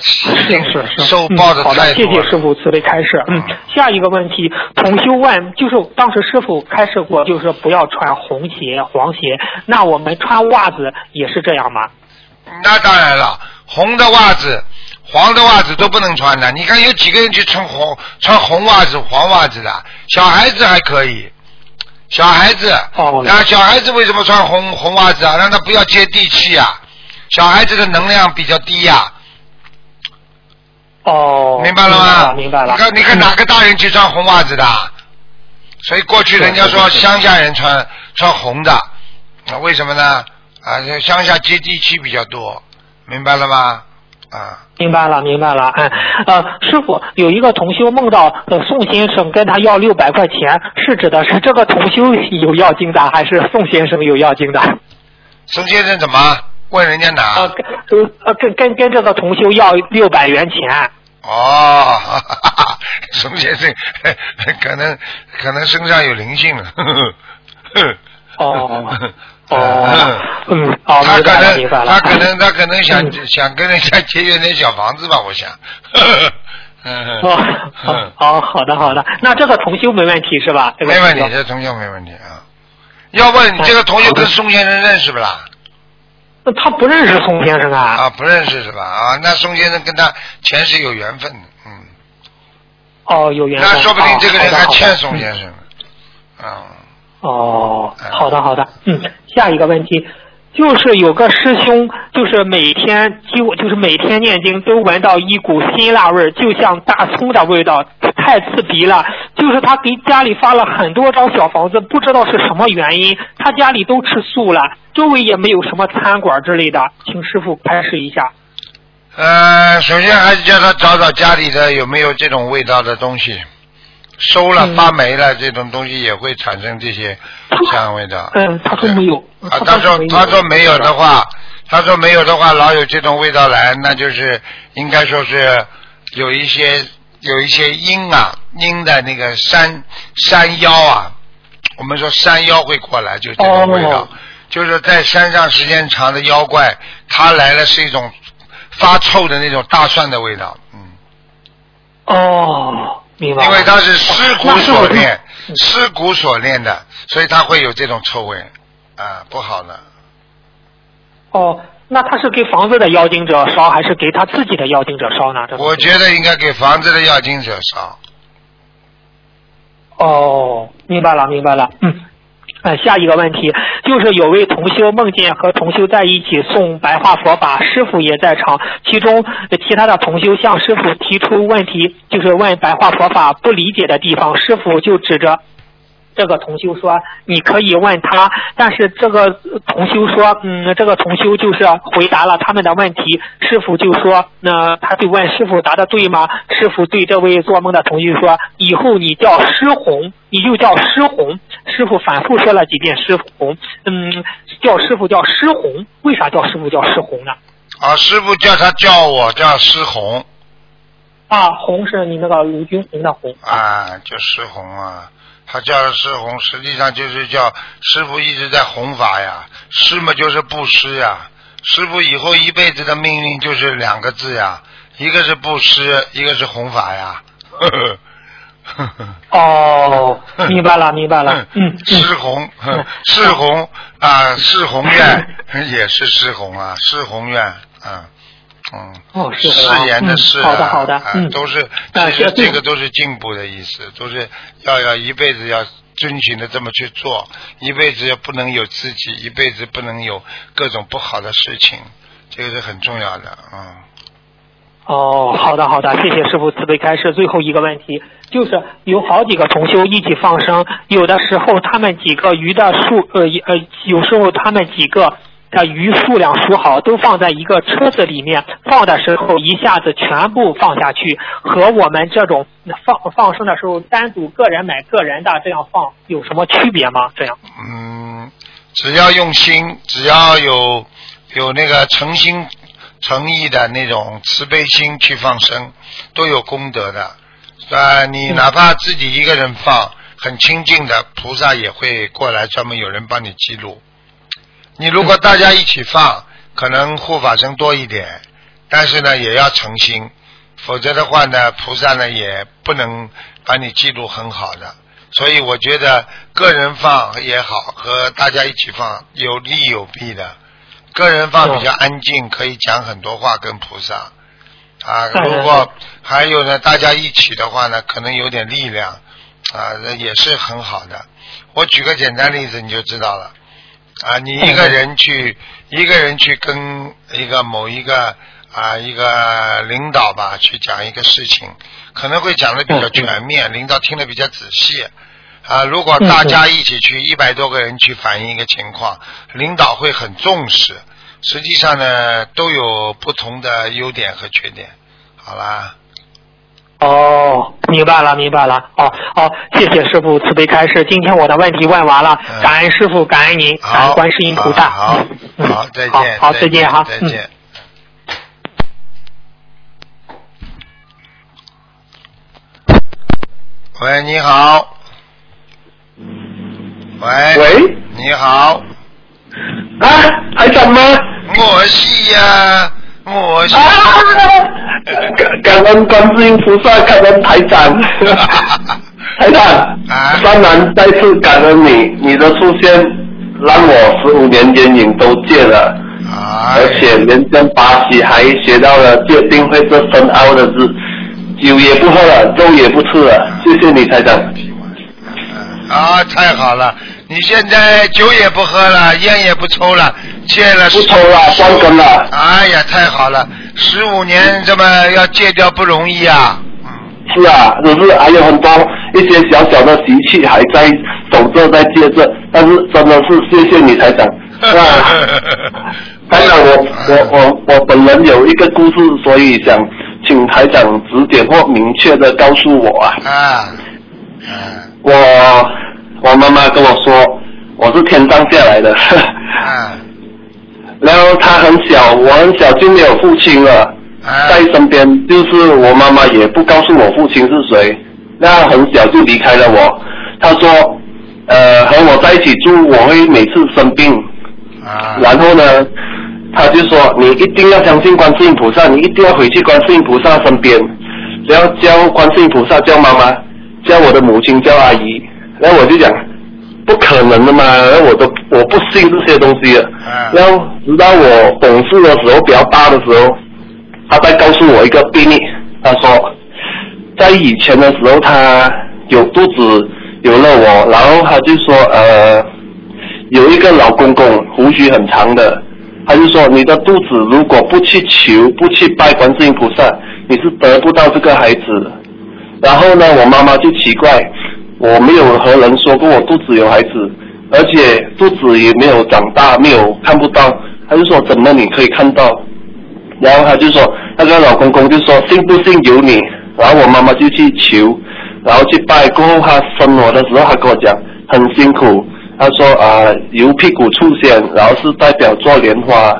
受报的嗯好的，谢太多了。谢师傅慈悲开示。嗯，下一个问题，同修问，就是当时师傅开示过，就是不要穿红鞋、黄鞋，那我们穿袜子也是这样吗？那当然了，红的袜子、黄的袜子都不能穿的。你看有几个人去穿红穿红袜子、黄袜子的？小孩子还可以，小孩子，哦啊，小孩子为什么穿红红袜子啊？让他不要接地气啊。小孩子的能量比较低呀、哦，明白了吗？明白了。你看，你看哪个大人去穿红袜子的？所以过去人家说乡下人穿穿红的，啊，为什么呢？啊，这乡下接地气比较多，明白了吗？啊，明白了，明白了。哎，呃，师傅有一个同修梦到呃宋先生跟他要六百块钱，是指的是这个同修有要经的，还是宋先生有要经的？宋先生怎么问人家呃，拿？跟呃呃跟跟跟这个同修要六百元钱。哦，哈哈哈宋先生可能可能身上有灵性了。呵呵呵哦嗯哦，嗯，哦，他可能。他可能他可能想、嗯 想跟人家节约点小房子吧，我想。嗯哦，好嗯，好好的好的，那这个同修没问题是吧？这个没问题，这同修没问题啊。要问你这个同学跟宋先生认识不啦？那他不认识宋先生啊？啊，不认识是吧？啊，那宋先生跟他前世有缘分的，嗯，哦，有缘分。那说不定这个人还欠宋先生哦，哎好的好的，嗯，下一个问题就是有个师兄，就是每天几乎就是每天念经都闻到一股辛辣味儿，就像大葱的味道，太刺鼻了。就是他给家里发了很多张小房子，不知道是什么原因，他家里都吃素了，周围也没有什么餐馆之类的，请师傅开示一下。呃，首先还是叫他找找家里的有没有这种味道的东西，收了嗯发霉了，这种东西也会产生这些香味道。嗯，他说没有。啊，他说他说没有的话，他说没有的话，老有这种味道来，那就是应该说是有一些有一些阴啊阴的那个山山腰啊，我们说山腰会过来，就这种味道，哦就是在山上时间长的妖怪，他来了是一种发臭的那种大蒜的味道，嗯，哦，明白。因为它是尸骨所炼，尸骨所炼的，所以它会有这种臭味，啊，不好的。哦，那他是给房子的妖精者烧，还是给他自己的妖精者烧呢？这我觉得应该给房子的妖精者烧。哦，明白了，明白了。嗯，呃，下一个问题就是有位同修梦见和同修在一起诵白话佛法，师傅也在场，其中呃其他的同修向师傅提出问题，就是问白话佛法不理解的地方，师傅就指着。这个同修说：“你可以问他，但是这个同修说，嗯，这个同修就是回答了他们的问题。师傅就说，那他就问师傅答的对吗？师傅对这位做梦的同修说，以后你叫师红，你就叫师红。师傅反复说了几遍施红，嗯，叫师傅叫师红，为啥叫师傅叫师红呢？啊，师傅叫他叫我叫师红啊，红是你那个卢军红的红。啊，叫师红啊，他叫施红，实际上就是叫师傅一直在弘法呀，师嘛就是布施呀，师傅以后一辈子的命运就是两个字呀，一个是布施，一个是弘法呀。哦，明白了，明白了。嗯，嗯施红，哼施红啊，施红院也是施红啊，施红院啊，嗯，哦，是誓的，嗯言的誓啊，好的，好的，啊嗯，都是啊其实是这个都是进步的意思，都是要要一辈子要遵循的这么去做，一辈子不能有自己，一辈子不能有各种不好的事情，这个是很重要的啊。哦，好的好的，谢谢师傅慈悲开示。最后一个问题就是有好几个同修一起放生，有的时候他们几个鱼的数呃呃，有时候他们几个的鱼数量数好，都放在一个车子里面，放的时候一下子全部放下去，和我们这种放放生的时候单独个人买个人的这样放有什么区别吗？这样？嗯，只要用心，只要有有那个诚心诚意的那种慈悲心去放生，都有功德的。啊，你哪怕自己一个人放，很清净的，菩萨也会过来，专门有人帮你记录。你如果大家一起放，可能护法僧多一点，但是呢，也要诚心，否则的话呢，菩萨呢也不能把你记录很好的。所以我觉得个人放也好，和大家一起放有利有弊的。个人放比较安静，可以讲很多话跟菩萨。啊，如果还有呢，大家一起的话呢，可能有点力量，啊，那也是很好的。我举个简单例子你就知道了。啊，你一个人去，一个人去跟一个某一个啊一个领导吧，去讲一个事情，可能会讲的比较全面，领导听得比较仔细。啊，如果大家一起去，一百多个人去反映一个情况，领导会很重视。实际上呢，都有不同的优点和缺点。好啦。哦，明白了，明白了。哦，好，谢谢师傅慈悲开示。今天我的问题问完了，感恩师傅，感恩您，感恩观世音菩萨。好，嗯好，再见。好再见哈再见。喂，你好。喂。喂。你好，啊，台长吗？我是呀，我是。啊！感感恩观世音菩萨，感恩台长。台长，啊当然再次感恩你，你的出现让我十五年烟瘾都戒了，哎而且连跟巴西还学到了戒定慧这深奥的字，酒也不喝了，肉也不吃了，谢谢你台长。啊，太好了！你现在酒也不喝了，烟也不抽了，戒了不抽了，断根了。哎呀，太好了！十五年这么要戒掉不容易啊。是啊，只是还有很多一些小小的习气还在守着，在戒着，但是真的是谢谢你台长。啊，台长，我我我我本人有一个故事，所以想请台长指点或明确的告诉我啊。啊，我我妈妈跟我说，我是天上下来的，啊。然后她很小，我很小就没有父亲了。啊。在身边，就是我妈妈也不告诉我父亲是谁，那很小就离开了我。她说，呃，和我在一起住，我会每次生病，啊。然后呢，她就说你一定要相信观世音菩萨，你一定要回去观世音菩萨身边，然后叫观世音菩萨叫妈妈，叫我的母亲叫阿姨，然后我就讲。不可能的嘛，然后我都我不信这些东西的。啊然后直到我懂事的时候，比较大的时候，他再告诉我一个秘密，他说，在以前的时候，他有肚子有了我，然后他就说，呃，有一个老公公，胡须很长的，他就说，你的肚子如果不去求，不去拜观世音菩萨，你是得不到这个孩子。然后呢，我妈妈就奇怪，我没有和人说过我肚子有孩子，而且肚子也没有长大，没有看不到。他就说怎么你可以看到？然后他就说那个老公公就说信不信由你。然后我妈妈就去求，然后去拜。过后他生我的时候，他跟我讲很辛苦。他说啊、由屁股出现，然后是代表做莲花。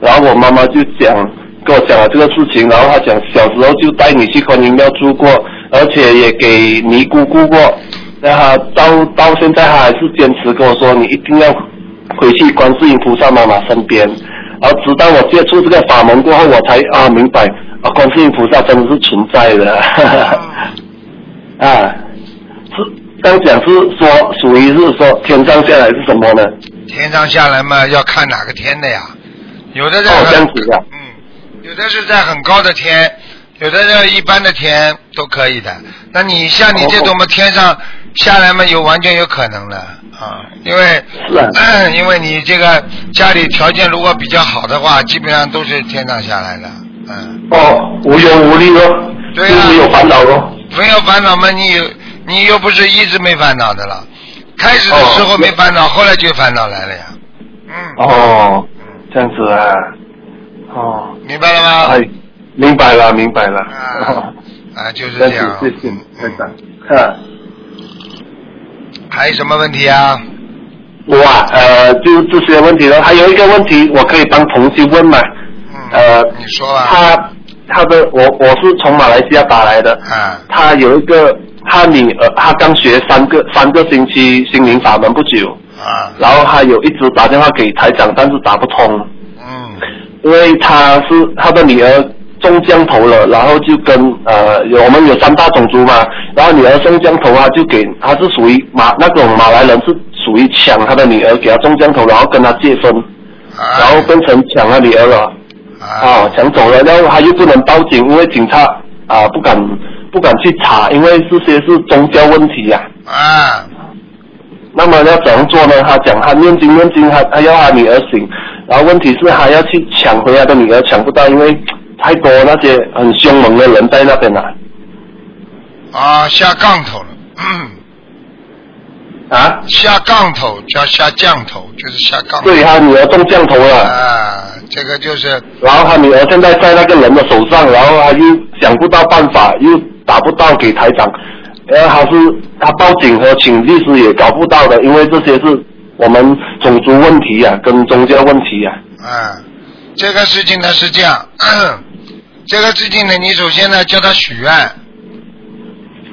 然后我妈妈就讲跟我讲了这个事情，然后他讲小时候就带你去观音庙住过，而且也给尼姑姑过。然后到到现在，他还是坚持跟我说，你一定要回去观世音菩萨妈妈身边。然后直到我接触这个法门过后，我才啊明白啊，观世音菩萨真的是存在的。啊，是刚讲是说属于是说天上下来是什么呢？天上下来嘛，要看哪个天的呀？有的在很。嗯，有的是在很高的天，有的人一般的天都可以的。那你像你这种嘛，天上下来嘛，有完全有可能的啊，因为 因为你这个家里条件如果比较好的话，基本上都是天上下来的，嗯，哦，无忧无虑咯，对啊没有烦恼咯。没有烦恼嘛，你有你又不是一直没烦恼的了，开始的时候没烦恼，后来就烦恼来了呀，嗯，哦，这样子啊，哦，明白了吗？哎，明白了，明白了。啊 啊，就是这样这样子，。谢谢嗯台长。啊，还有什么问题啊？我啊，呃，就这些问题了。还有一个问题，我可以帮同事问吗？嗯，呃，你说啊。他他的我我是从马来西亚打来的，啊他有一个他女儿，他刚学三个三个星期心灵法门不久，啊然后他有一直打电话给台长，但是打不通，嗯因为他是他的女儿中降头了，然后就跟呃有我们有三大种族嘛，然后女儿中降头啊，就给他是属于马那种马来人是属于抢他的女儿，给他中降头，然后跟他结婚，啊然后变成抢他女儿了。啊啊，抢走了，然后他又不能报警，因为警察啊不敢不敢去查，因为这些是宗教问题呀、啊那么要怎样做呢？他讲他念经念经，他他要他女儿醒，然后问题是还要去抢回他的女儿，抢不到，因为太多那些很凶猛的人在那边了。啊下杠头了，嗯 啊，下杠头叫下降头，就是下杠头。对他女儿中降头了，啊，这个就是然后他女儿现在在那个人的手上，然后他又想不到办法，又打不到给台长，然后他是他报警和请律师也搞不到的，因为这些是我们种族问题啊，跟宗教问题啊。啊，这个事情呢是这样，这个事情呢，你首先呢叫他许愿。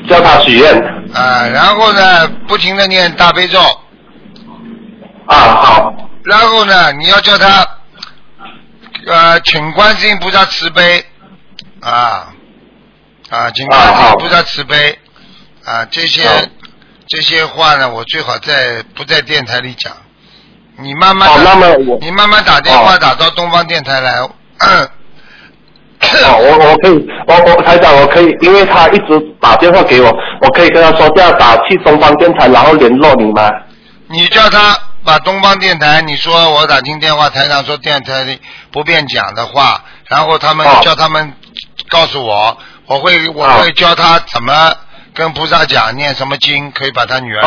叫他许愿。啊，然后呢不停的念大悲咒，啊，好。然后呢你要叫他呃请观世音菩萨慈悲。啊啊，请观世音菩萨慈悲。啊，这些这些话呢，我最好在不在电台里讲，你慢慢好，地那么我你慢慢打电话哦打到东方电台来。哦，我我可以，我我台长我可以，因为他一直打电话给我，我可以跟他说这样打去东方电台，然后联络你吗？你叫他把东方电台，你说我打进电话，台长说电台里不便讲的话，然后他们、哦。叫他们告诉我，我会我哦。会教他怎么跟菩萨讲念什么经，可以把他女儿，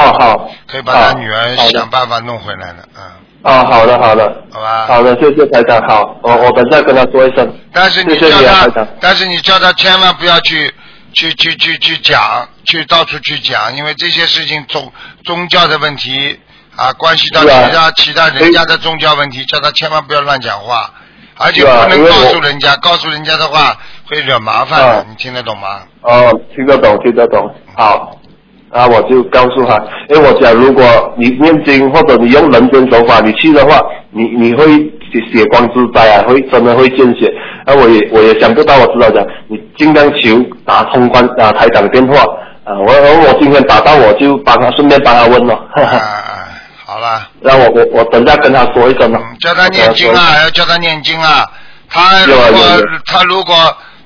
可以把他哦。女儿想办法弄回来的，嗯，哦，好的好的，好吧。好的，谢谢台长，好，我我等下跟他说一声。但是你叫他但是你叫他千万不要去去去去去讲，去到处去讲，因为这些事情宗宗教的问题啊，关系到其他、其他人家的宗教问题，叫他千万不要乱讲话，而且不能告诉人家，告诉人家的话会惹麻烦的，啊。你听得懂吗？哦，听得懂，听得懂，好，那我就告诉他，因为我讲，如果你念经或者你用人间手法，你去的话，你你会血血光之灾啊，会真的会见血。那我也我也想不到，我知道讲，你尽量求打通关啊台长电话。啊，我我我今天打到我就帮他顺便帮他问了，哈啊哈，啊，好了，让我我我等下跟他说一声了嗯，，叫他念经啊，要叫他念经啊。他如果他如果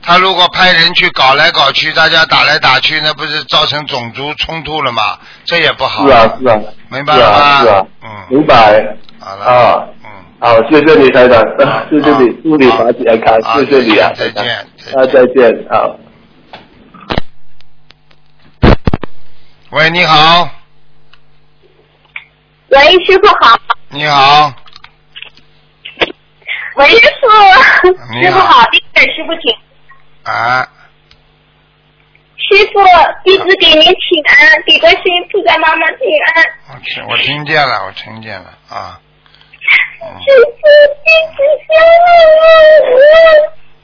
他如果派人去搞来搞去，大家打来打去，那不是造成种族冲突了吗？这也不好。是啊是啊，明白了吗？是啊嗯，明白好了。啊。嗯，好，谢谢你，台长，谢谢你，祝你法体安康，谢谢你啊，再见啊，再见，好。喂，你好，喂，师傅好。你好，喂，师傅。你好师傅好，弟子师傅请。啊，师傅，弟子给您请安，给观世音菩萨妈妈请安。我听我听见了，我听见了啊，师傅，弟子相信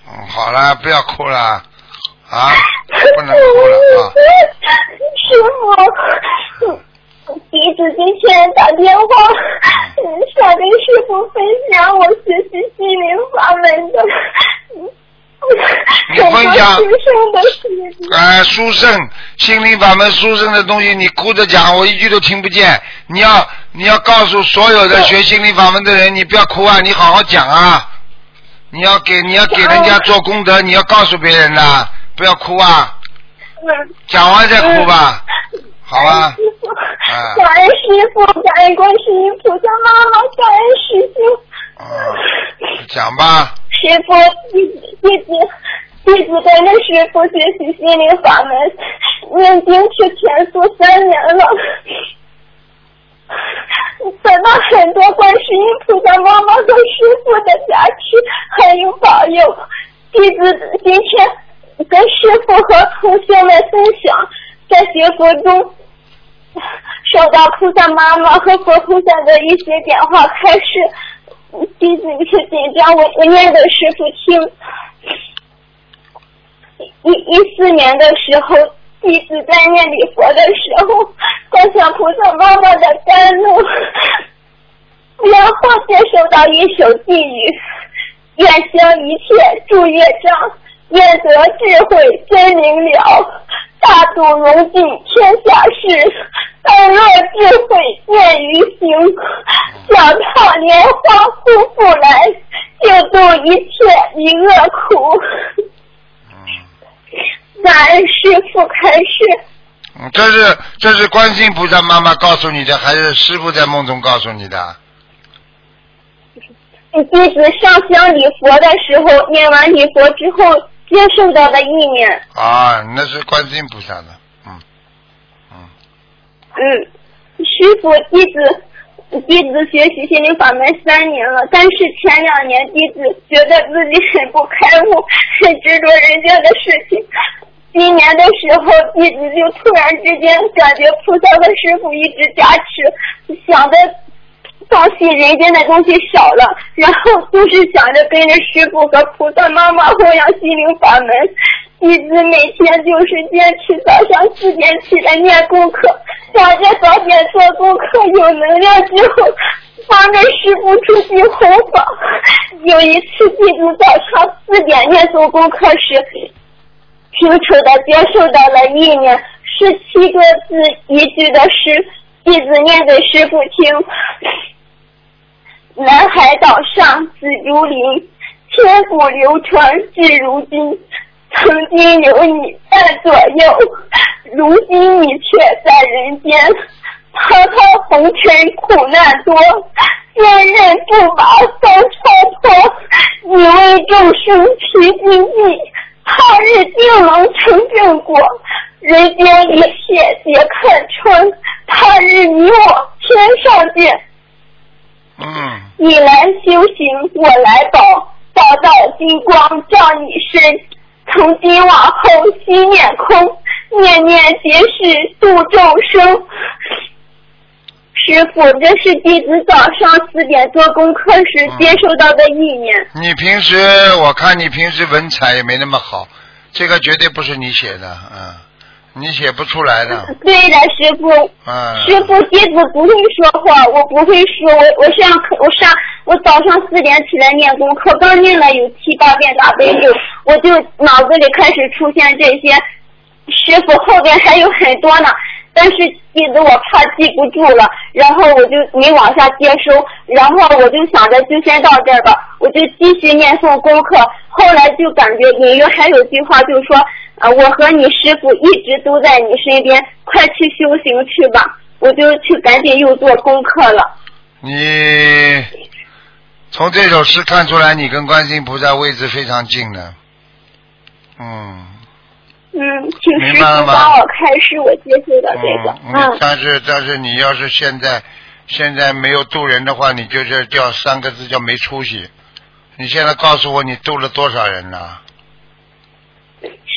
嗯，好了，不要哭了啊，不能哭了啊，师傅。弟子今天打电话，嗯，想跟师傅分享我学习心灵法门的，嗯 你分享很多师生的事情。哎，书圣心灵法门书圣的东西，你哭着讲，我一句都听不见。你要你要告诉所有的学心灵法门的人，你不要哭啊，你好好讲啊。你要给你要给人家做功德，你要告诉别人的，不要哭啊，嗯。讲完再哭吧，好啊感恩师傅，感恩观世音菩萨妈妈，感恩师兄。啊，讲吧，师傅，弟子弟子弟子跟着师傅学习心灵法门，念经吃全素三年了，得到很多观世音菩萨妈妈和师傅的加持，还有保佑。弟子今天跟师傅和同学们分享，在学佛中受到菩萨妈妈和佛菩萨的一些点化开示。弟子有些紧张，我我念给师傅听。一一四年的时候，弟子在念礼佛的时候，观想菩萨妈妈的甘露，然后接受到一首寄语：愿将一切诸业障，愿得智慧真明了，大度容尽天下事，但若智慧见于行，脚踏莲花护复来，救度一切离恶苦。感恩师傅开示。嗯，这是这是观世音菩萨妈妈告诉你的，还是师傅在梦中告诉你的？弟子上香礼佛的时候，念完礼佛之后接受到的意念。啊，那是观世音菩萨的，嗯嗯，嗯，师傅，弟子弟子学习心灵法门三年了，但是前两年弟子觉得自己很不开悟，很 执着人家的事情。今年的时候，弟子就突然之间感觉菩萨和师傅一直加持，想的东西人间的东西少了，然后就是想着跟着师傅和菩萨妈妈弘扬心灵法门。弟子每天就是坚持早上四点起来念功课，想着早点做功课有能量之后，帮着师傅出去弘法。有一次，弟子早上四点念诵功课时，清楚的接受到了意念，是七个字一句的诗，弟子念给师傅听。南海岛上紫竹林，千古流传至如今。曾经有你在左右，如今你却在人间。滔滔红尘苦难多，坚韧不拔遭超脱。你为众生披荆棘，他日定能成正果。人间一切皆看穿，他日你我天上见。嗯，你来修行，我来保，道道金光照你身。从今往后心念空，念念皆是度众生。师傅，这是弟子早上四点做功课时接收到的意念。你平时我看你平时文采也没那么好，这个绝对不是你写的，嗯，你写不出来的，对的，师傅。嗯，师傅，弟子不会说话，我不会说，我我上课，我上我早上四点起来念功课，刚念了有七八遍大悲咒，我就脑子里开始出现这些，师傅后边还有很多呢，但是弟子我怕记不住了，然后我就没往下接收，然后我就想着就先到这儿吧，我就继续念诵功课，后来就感觉隐约还有句话就说，啊，我和你师傅一直都在你身边，快去修行去吧，我就去赶紧又做功课了。你从这首诗看出来，你跟观世音菩萨位置非常近的，嗯。嗯，请师傅帮我开示，我接受到这个。嗯，嗯，但是但是你要是现在现在没有渡人的话，你就是叫三个字叫没出息。你现在告诉我你渡了多少人了？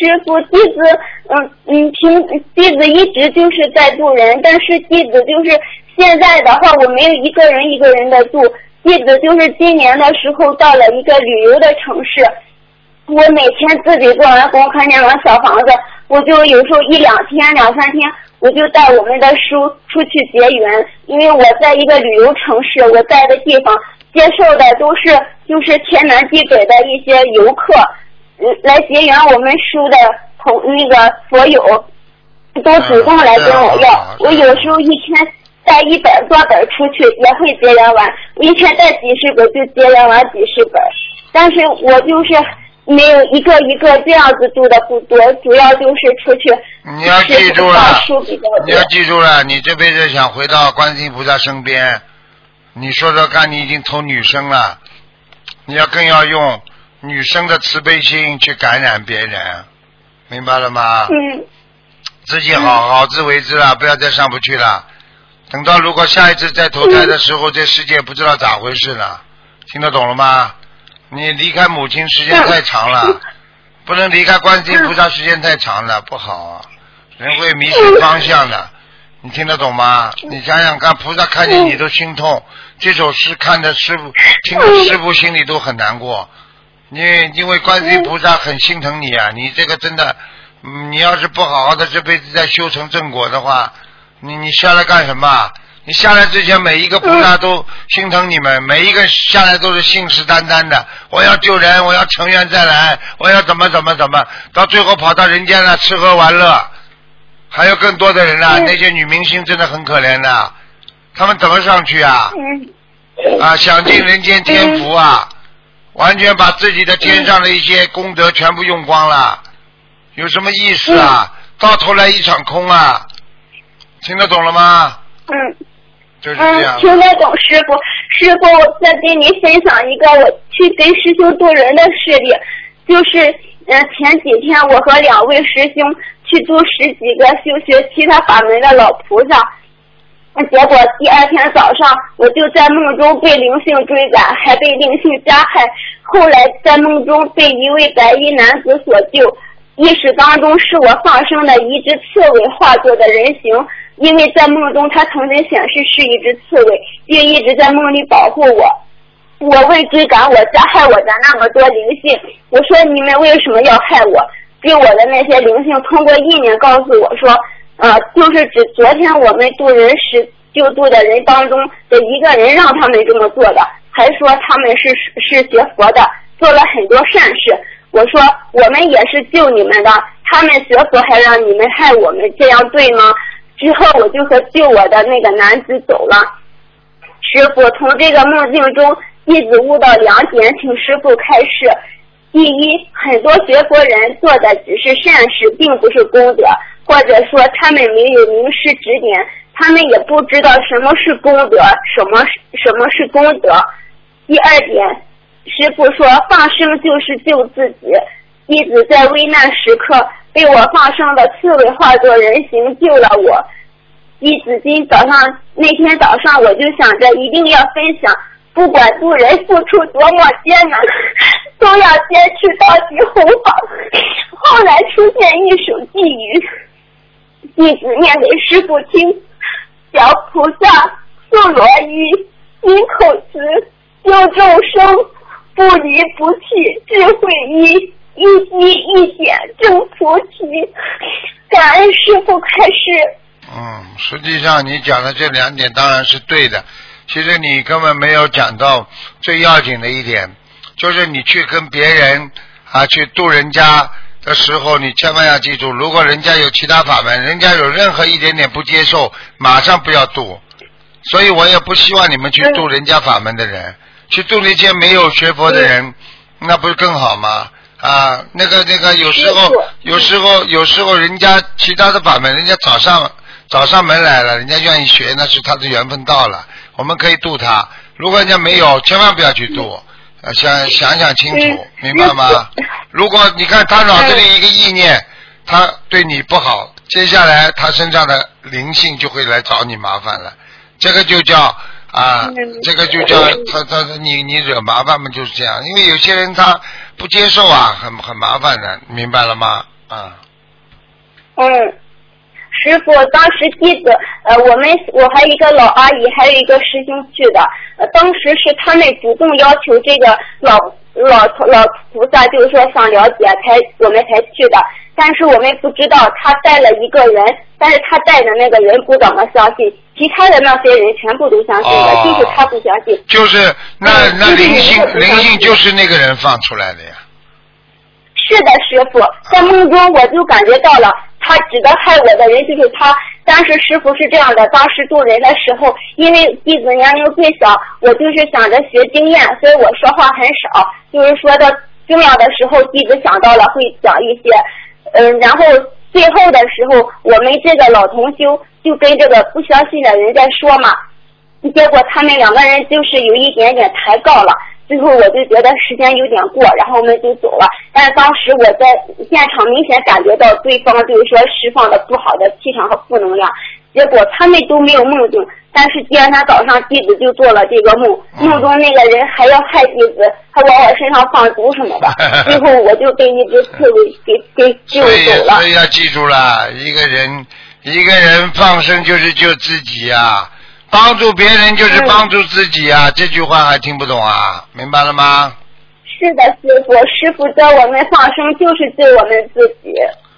师傅，弟子，嗯嗯，平弟子一直就是在渡人，但是弟子就是现在的话，我没有一个人一个人的渡。弟子就是今年的时候到了一个旅游的城市，我每天自己做完功课，念完小房子，我就有时候一两天、两三天，我就带我们的书出去结缘。因为我在一个旅游城市，我在的地方接受的都是就是天南地北的一些游客，来结缘我们书的同那个佛友，都主动来跟我要。我有时候一天带一本多本出去也会结缘完，我一天带几十本就结缘完几十本。但是我就是没有一个一个这样子度的不多，主要就是出去你要记住了你要。记住了，你这辈子想回到观世音菩萨身边，你说说看，你已经投女生了，你要更要用女生的慈悲心去感染别人，明白了吗？嗯自己好好自为之了，不要再上不去了。等到如果下一次再投胎的时候，这世界不知道咋回事了，听得懂了吗？你离开母亲时间太长了，不能离开观世音菩萨时间太长了，不好啊，人会迷失方向的。你听得懂吗？你想想看，菩萨看见你都心痛，这首诗看着师傅，听着师傅心里都很难过。你因为观世音菩萨很心疼你啊，你这个真的，嗯你要是不好好的这辈子再修成正果的话，你你下来干什么？你下来之前，每一个菩萨都心疼你们，每一个下来都是信誓旦旦的，我要救人，我要成愿再来，我要怎么怎么怎么，到最后跑到人间了，吃喝玩乐，还有更多的人呢，那些女明星真的很可怜的，他们怎么上去啊？嗯。啊，享尽人间天福啊，完全把自己的天上的一些功德全部用光了，有什么意思啊？到头来一场空啊！听得懂了吗？嗯。就是这样嗯，。听得懂师傅。师傅，我再给您分享一个我去跟师兄渡人的事例，就是呃前几天我和两位师兄去渡十几个修学其他法门的老菩萨，那结果第二天早上我就在梦中被灵性追赶，还被灵性加害，后来在梦中被一位白衣男子所救。意识当中是我放生的一只刺猬化作的人形，因为在梦中它曾经显示是一只刺猬，并一直在梦里保护我。我为追赶我加害我的那么多灵性，我说你们为什么要害我？给我的那些灵性通过意念告诉我说，呃，就是指昨天我们渡人时救渡的人当中的一个人让他们这么做的，还说他们是是学佛的，做了很多善事。我说我们也是救你们的，他们学佛还让你们害我们，这样对吗？之后我就和救我的那个男子走了。师傅从这个梦境中，弟子悟到两点，请师傅开示。第一，很多学佛人做的只是善事，并不是功德，或者说他们没有名师指点，他们也不知道什么是功德，什么什么是功德。第二点，师傅说放生就是救自己。弟子在危难时刻被我放生的刺猬化作人形救了我。弟子今早上那天早上我就想着一定要分享，不管渡人付出多么艰难，都要坚持到底弘法。后来出现一首寄语，弟子念给师傅听：小菩萨素罗衣，金口慈，救众生，不离不弃，智慧一。一滴一点正菩提，感恩师傅开示。嗯，实际上你讲的这两点当然是对的，其实你根本没有讲到最要紧的一点，就是你去跟别人啊去渡人家的时候，你千万要记住，如果人家有其他法门，人家有任何一点点不接受，马上不要渡。所以我也不希望你们去渡人家法门的人，去渡那些没有学佛的人，那不是更好吗？啊，那个那个，有时候有时候有时候人家其他的法门，人家找上找上门来了，人家愿意学，那是他的缘分到了，我们可以渡他。如果人家没有，千万不要去渡，呃想想想清楚，明白吗？如果你看他脑子里一个意念，他对你不好，接下来他身上的灵性就会来找你麻烦了，这个就叫。啊，这个就叫他他你你惹麻烦嘛，就是这样。因为有些人他不接受啊，很很麻烦的，明白了吗？啊，嗯，师傅，当时弟子呃，我们我还有一个老阿姨，还有一个师兄去的，呃，当时是他们主动要求这个老老老菩萨，就是说想了解才我们才去的。但是我们不知道他带了一个人，但是他带的那个人不怎么相信，其他的那些人全部都相信的，哦就是他不相信。就是那嗯那灵性灵性就是那个人放出来的呀。是的，师傅，在梦中我就感觉到了，他指的害我的人就是他。当时师傅是这样的，当时渡人的时候，因为弟子年龄最小，我就是想着学经验，所以我说话很少，就是说的重要的时候弟子想到了会讲一些，嗯，然后最后的时候我们这个老同修就跟这个不相信的人在说嘛，结果他们两个人就是有一点点抬杠了。最后我就觉得时间有点过，然后我们就走了。但是当时我在现场明显感觉到对方就是说释放的不好的气场和负能量，结果他们都没有梦境，但是第二天早上弟子就做了这个梦，梦中那个人还要害弟子，还往我身上放毒什么的。最后我就被一只刺猬给给救走了所。以要记住了，一个人一个人放生就是救自己呀、帮助别人就是嗯帮助自己啊、这句话还听不懂啊？明白了吗？是的，师傅，师傅教我们放生就是对我们自己。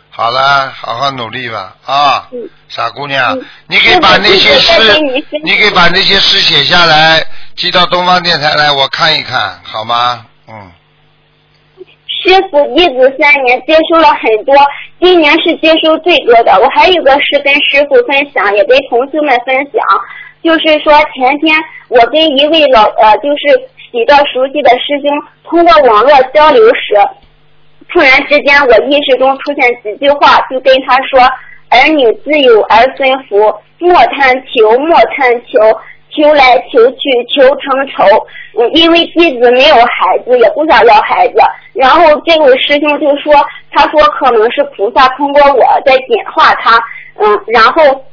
好了，好好努力吧啊，嗯傻姑娘，嗯你可以把那些诗你可以把那些诗写下来，寄到东方电台来，我看一看，好吗？嗯，师傅弟子三年接收了很多，今年是接收最多的。我还有个事跟师傅分享，也跟同学们分享，就是说前天我跟一位老呃，就是比较熟悉的师兄通过网络交流时，突然之间我意识中出现几句话，就跟他说：“儿女自有儿孙福，莫贪求，莫贪求。”求来求去，求成仇。因为弟子没有孩子，也不想要孩子。然后这位师兄就说，他说可能是菩萨通过我在点化他。嗯，然后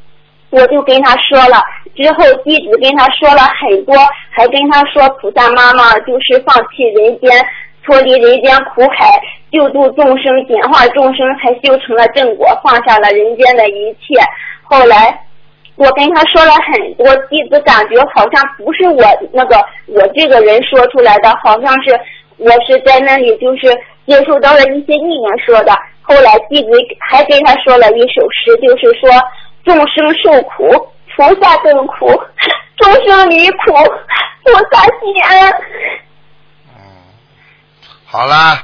我就跟他说了，之后弟子跟他说了很多，还跟他说菩萨妈妈就是放弃人间，脱离人间苦海，救度众生，点化众生，才修成了正果，放下了人间的一切。后来。我跟他说了很多，弟子感觉好像不是我那个我这个人说出来的，好像是我是在那里就是接受到了一些意念说的。后来弟子还跟他说了一首诗，就是说众生受苦，菩萨更苦；众生离苦，菩萨心安。嗯好啦，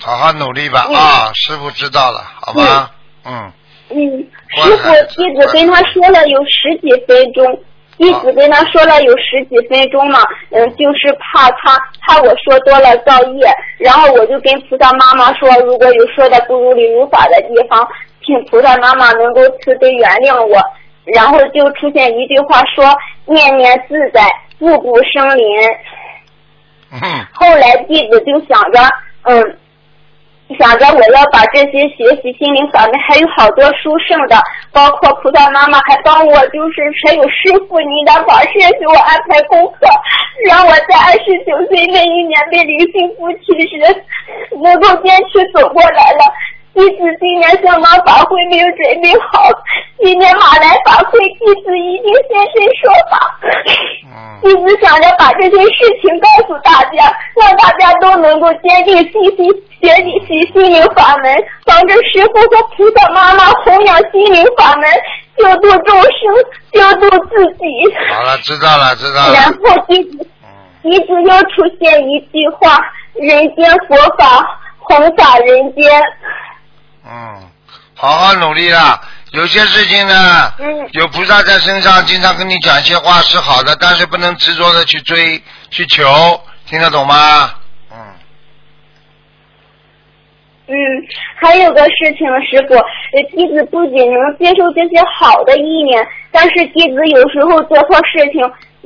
好好努力吧嗯啊！师傅知道了，好吧？嗯，嗯，师傅，弟子跟他说了有十几分钟，弟子跟他说了有十几分钟嘛，嗯，就是怕他怕我说多了造业，然后我就跟菩萨妈妈说，如果有说的不如理如法的地方，请菩萨妈妈能够慈悲原谅我。然后就出现一句话说：“念念自在，步步生灵。”嗯，后来弟子就想着，嗯，想着我要把这些学习心灵法门，还有好多书剩的，包括菩萨妈妈还帮我，就是还有师傅您的法师给我安排功课，让我在二十九岁那一年被灵性夫妻时，能够坚持走过来了。弟子今年香港法会没有准备好，今年马来法会弟子一定现身说法。嗯弟子想着把这些事情告诉大家，让大家都能够坚定信心，学习心灵法门，帮着师傅和菩萨妈妈弘扬心灵法门，救度众生，救度自己。好了，知道了，知道了然。后弟子嗯，弟子又出现一句话：人间佛法，弘法人间。嗯，好好努力啦。有些事情呢，嗯有菩萨在身上，经常跟你讲一些话是好的，但是不能执着的去追去求，听得懂吗？嗯，嗯，还有个事情，师傅，呃弟子不仅能接受这些好的意念，但是弟子有时候做错事情，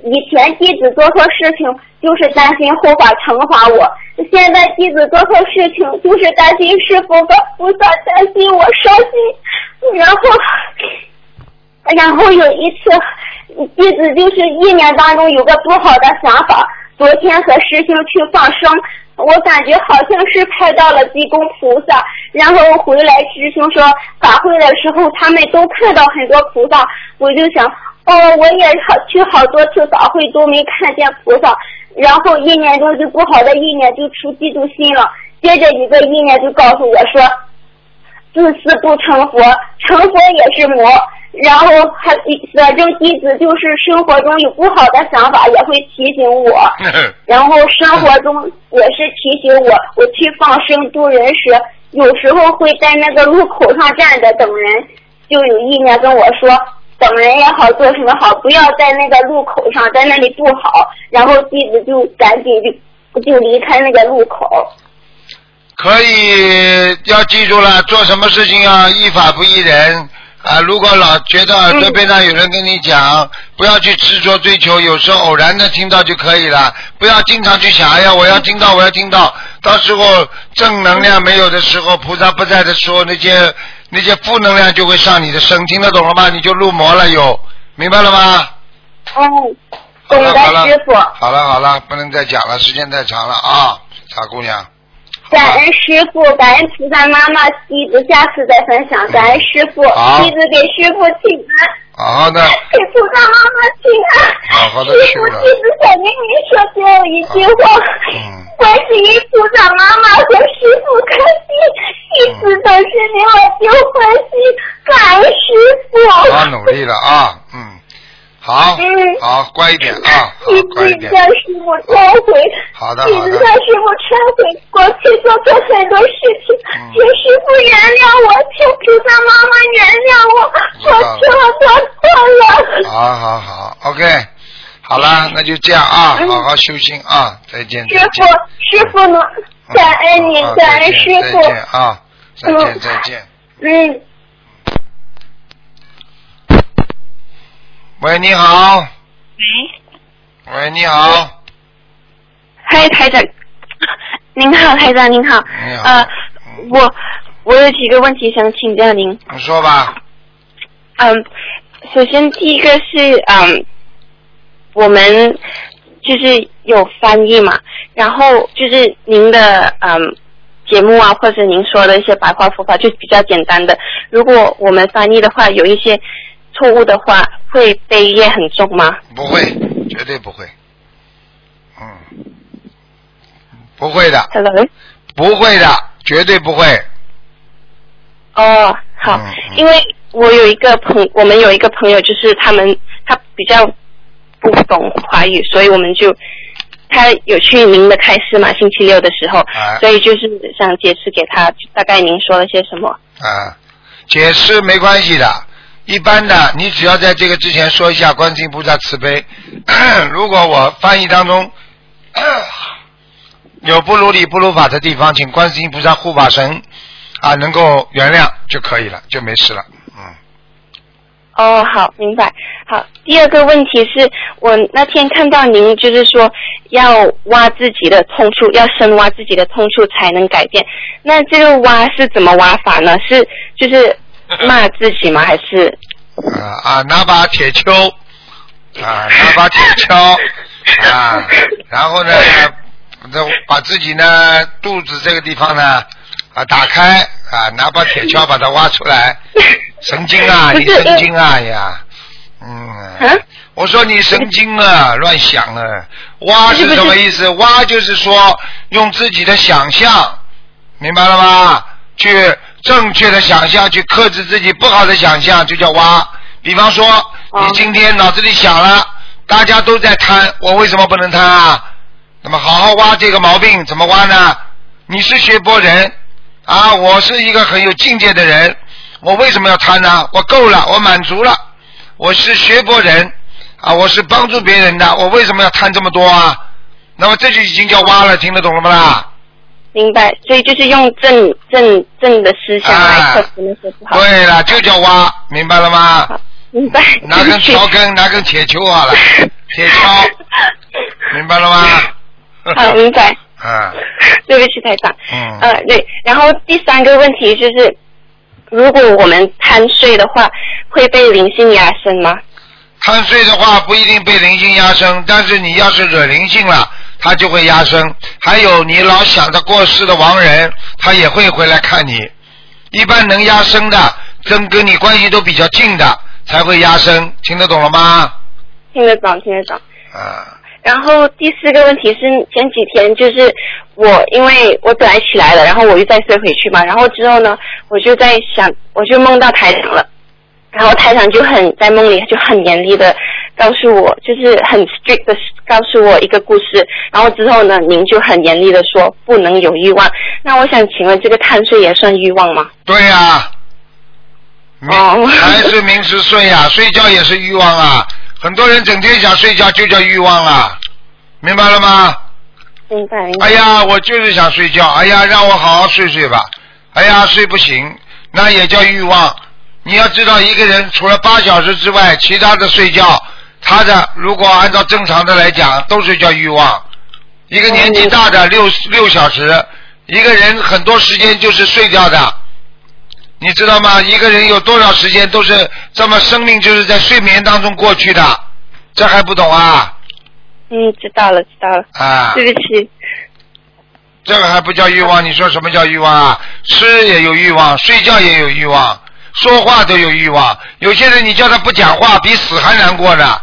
以前弟子做错事情就是担心护法惩罚我，现在弟子做错事情就是担心师傅和菩萨担心我伤心，然后，然后有一次，弟子就是一年当中有个不好的想法，昨天和师兄去放生，我感觉好像是拍到了济公菩萨，然后回来师兄说法会的时候他们都看到很多菩萨，我就想，哦，我也好去好多次法会都没看见菩萨，然后意念中就不好的意念就出嫉妒心了，接着一个意念就告诉我说，自私不成佛，成佛也是魔。然后还反正弟子就是生活中有不好的想法，也会提醒我。然后生活中也是提醒我，我去放生渡人时，有时候会在那个路口上站着等人，就有意念跟我说，等人也好，做什么好，不要在那个路口上，在那里不好。然后弟子就赶紧就就离开那个路口。可以要记住了，做什么事情要依法不依人啊！如果老觉得耳朵边上有人跟你讲，不要去执着追求，有时候偶然的听到就可以了，不要经常去想，哎呀，我要听到，我要听到，到时候正能量没有的时候，菩萨不在的时候，那些那些负能量就会上你的身，听得懂了吗？你就入魔了，有明白了吗？嗯，懂了师傅。好了好了，不能再讲了，时间太长了啊，傻姑娘。感恩师傅，感恩菩萨妈妈，弟子下次再分享。感恩师傅，弟子给师傅请安，好好的，给菩萨妈妈请安。好好的师傅，去了弟子想跟您说最后一句话。嗯观世音菩萨妈妈和师傅开心，一直都是你，我就欢心。感恩师傅。好努力了啊，嗯，好，嗯好，乖一点啊，好弟，乖一点，师傅忏悔。好的好的弟子向师傅忏悔，过去做错很多事情，嗯请师傅原谅我，请菩萨妈妈原谅我，我错我错了。好好好，OK，好了，那就这样啊，好好修心啊，再见，师傅师傅呢？感恩您啊，感恩师傅再。见啊，再见嗯再见。嗯，喂，你好，喂，喂，你好，嗨，台长，您好，台长您好，你好。呃，嗯我我有几个问题想请教您，你说吧，嗯，首先第一个是嗯，我们就是有翻译嘛，然后就是您的嗯节目啊，或者您说的一些白话佛法就比较简单的，如果我们翻译的话有一些错误的话，会被业很重吗？不会，绝对不会，嗯，不会的，Hello。不会的，绝对不会，哦，好，因为我有一个朋，我们有一个朋友，就是他们他比较不懂华语，所以我们就他有去您的开示嘛，星期六的时候，哎所以就是想解释给他，大概您说了些什么。啊，解释没关系的。一般的，你只要在这个之前说一下观世音菩萨慈悲。如果我翻译当中 有不如理不如法的地方，请观世音菩萨护法神啊能够原谅就可以了，就没事了。嗯，哦，好，明白。好，第二个问题是我那天看到您就是说要挖自己的痛处，要深挖自己的痛处才能改变。那这个挖是怎么挖法呢？是就是 骂自己吗？还是啊啊，拿把铁锹啊，拿把铁锹啊，然后呢，这把自己呢肚子这个地方呢啊打开啊，拿把铁锹把它挖出来。神经啊，你神经啊呀，嗯啊，我说你神经啊，乱想啊。挖是什么意思？挖就是说用自己的想象，明白了吗？去正确的想象，去克制自己不好的想象，就叫挖。比方说，你今天脑子里想了，大家都在贪，我为什么不能贪啊？那么好好挖这个毛病，怎么挖呢？你是学佛人啊，我是一个很有境界的人，我为什么要贪呢？我够了，我满足了，我是学佛人啊，我是帮助别人的，我为什么要贪这么多啊？那么这就已经叫挖了，听得懂了吗啦？明白？所以就是用正正正的思想来克服那些不好。对了，就叫挖，明白了吗？好，明白。拿根对不起条根，拿根铁锹好了，铁锹，明白了吗？好，明白。嗯，对不起，台长。嗯呃，对。然后第三个问题就是，如果我们贪睡的话，会被灵性压身吗？贪睡的话不一定被灵性压身，但是你要是惹灵性了，它就会压生。还有你老想着过世的亡人，他也会回来看你。一般能压生的，跟跟你关系都比较近的才会压生，听得懂了吗？听得懂，听得懂。啊，然后第四个问题是前几天就是我因为我本来起来了，然后我又再睡回去嘛，然后之后呢，我就在想，我就梦到台长了，然后台长就很在梦里就很严厉的告诉我，就是很 strict 的告诉我一个故事，然后之后呢，您就很严厉的说不能有欲望。那我想请问，这个贪睡也算欲望吗？对呀、明哦还是明时睡呀、睡觉也是欲望啊。很多人整天想睡觉就叫欲望啊，明白了吗？明白明白。哎呀，我就是想睡觉，哎呀，让我好好睡睡吧。哎呀，睡不行，那也叫欲望。你要知道，一个人除了八小时之外，其他的睡觉，他的如果按照正常的来讲，都是叫欲望。一个年纪大的六六小时，一个人很多时间就是睡觉的，你知道吗？一个人有多少时间都是这么，生命就是在睡眠当中过去的，这还不懂啊？嗯，知道了知道了。啊，对不起，这个还不叫欲望？你说什么叫欲望啊？吃也有欲望，睡觉也有欲望，说话都有欲望。有些人你叫他不讲话，比死还难过呢。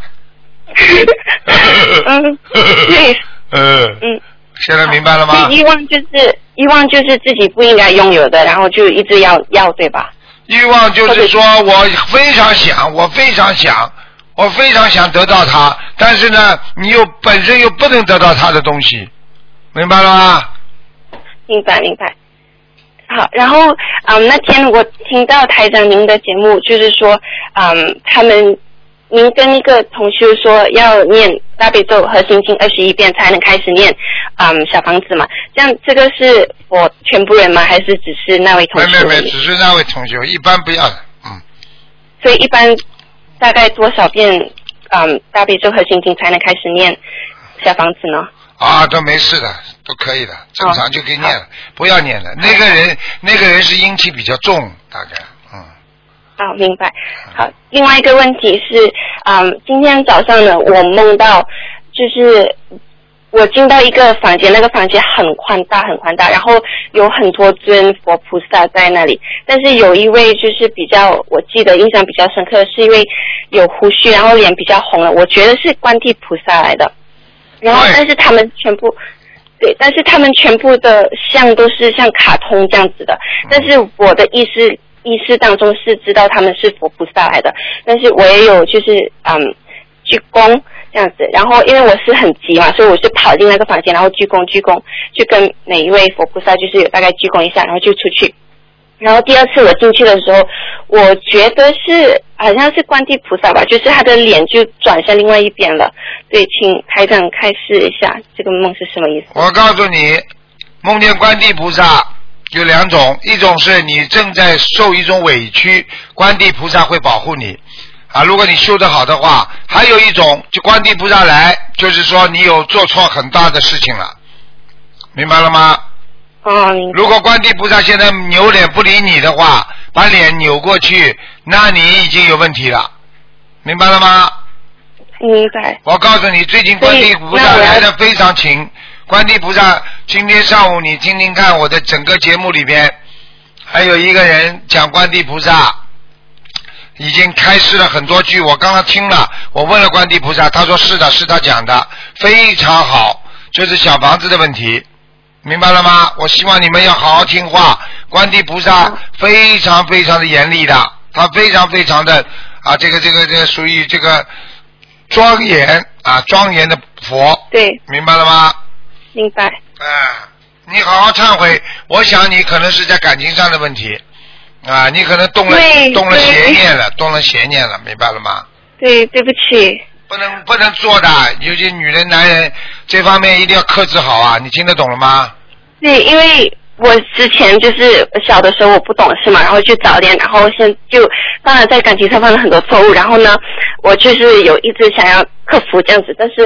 嗯，对，嗯，嗯。现在明白了吗欲望就是欲望就是自己不应该拥有的，然后就一直要要，对吧？欲望就是说我非常想，我非常想，我非常想得到它，但是呢，你又本身又不能得到它的东西，明白了吗？明白明白。好，然后嗯，那天我听到台长您的节目，就是说嗯，他们您跟一个同修说要念大悲咒和心经二十一遍才能开始念嗯小房子嘛，这样这个是我全部人吗？还是只是那位同学没没没？只是那位同学，一般不要的，嗯，所以一般大概多少遍嗯大悲咒和心经才能开始念小房子呢？啊，都没事的，都可以的，正常就可以念了，不要念了。那个人，那个人是阴气比较重，大概，嗯，好，明白。好，另外一个问题是，嗯，今天早上呢，我梦到就是我进到一个房间，那个房间很宽大，很宽大，然后有很多尊佛菩萨在那里，但是有一位就是比较，我记得印象比较深刻，是一位有胡须，然后脸比较红了，我觉得是观地菩萨来的，然后但是他们全部。对，但是他们全部的像都是像卡通这样子的，但是我的意识意识当中是知道他们是佛菩萨来的，但是我也有就是嗯鞠躬这样子，然后因为我是很急嘛，所以我是跑进那个房间，然后鞠躬鞠躬，就跟每一位佛菩萨就是有大概鞠躬一下，然后就出去。然后第二次我进去的时候，我觉得是好像是观地菩萨吧，就是他的脸就转向另外一边了。对，请台长开示一下这个梦是什么意思？我告诉你，梦见观地菩萨有两种，一种是你正在受一种委屈，观地菩萨会保护你。啊，如果你修得好的话，还有一种，就观地菩萨来，就是说你有做错很大的事情了，明白了吗？哦，明白。如果观地菩萨现在扭脸不理你的话，把脸扭过去，那你已经有问题了，明白了吗？明白。我告诉你，最近观地菩萨来的非常勤。观地菩萨，今天上午你听听看，我的整个节目里边，还有一个人讲观地菩萨，已经开示了很多句。我刚刚听了，我问了观地菩萨，他说是的，是他讲的，非常好，就是小房子的问题，明白了吗？我希望你们要好好听话。观地菩萨非常非常的严厉的，他非常非常的啊，这个这个这个属于这个庄严啊庄严的佛，对，明白了吗？明白。啊，你好好忏悔。我想你可能是在感情上的问题啊，你可能动了动了邪念了，动了邪念了，明白了吗？对，对不起。不能不能做的，尤其女人、男人这方面一定要克制好啊！你听得懂了吗？对，因为我之前就是小的时候我不懂事嘛，然后就早恋，然后现就当然在感情上犯了很多错误，然后呢，我就是有一直想要克服这样子，但是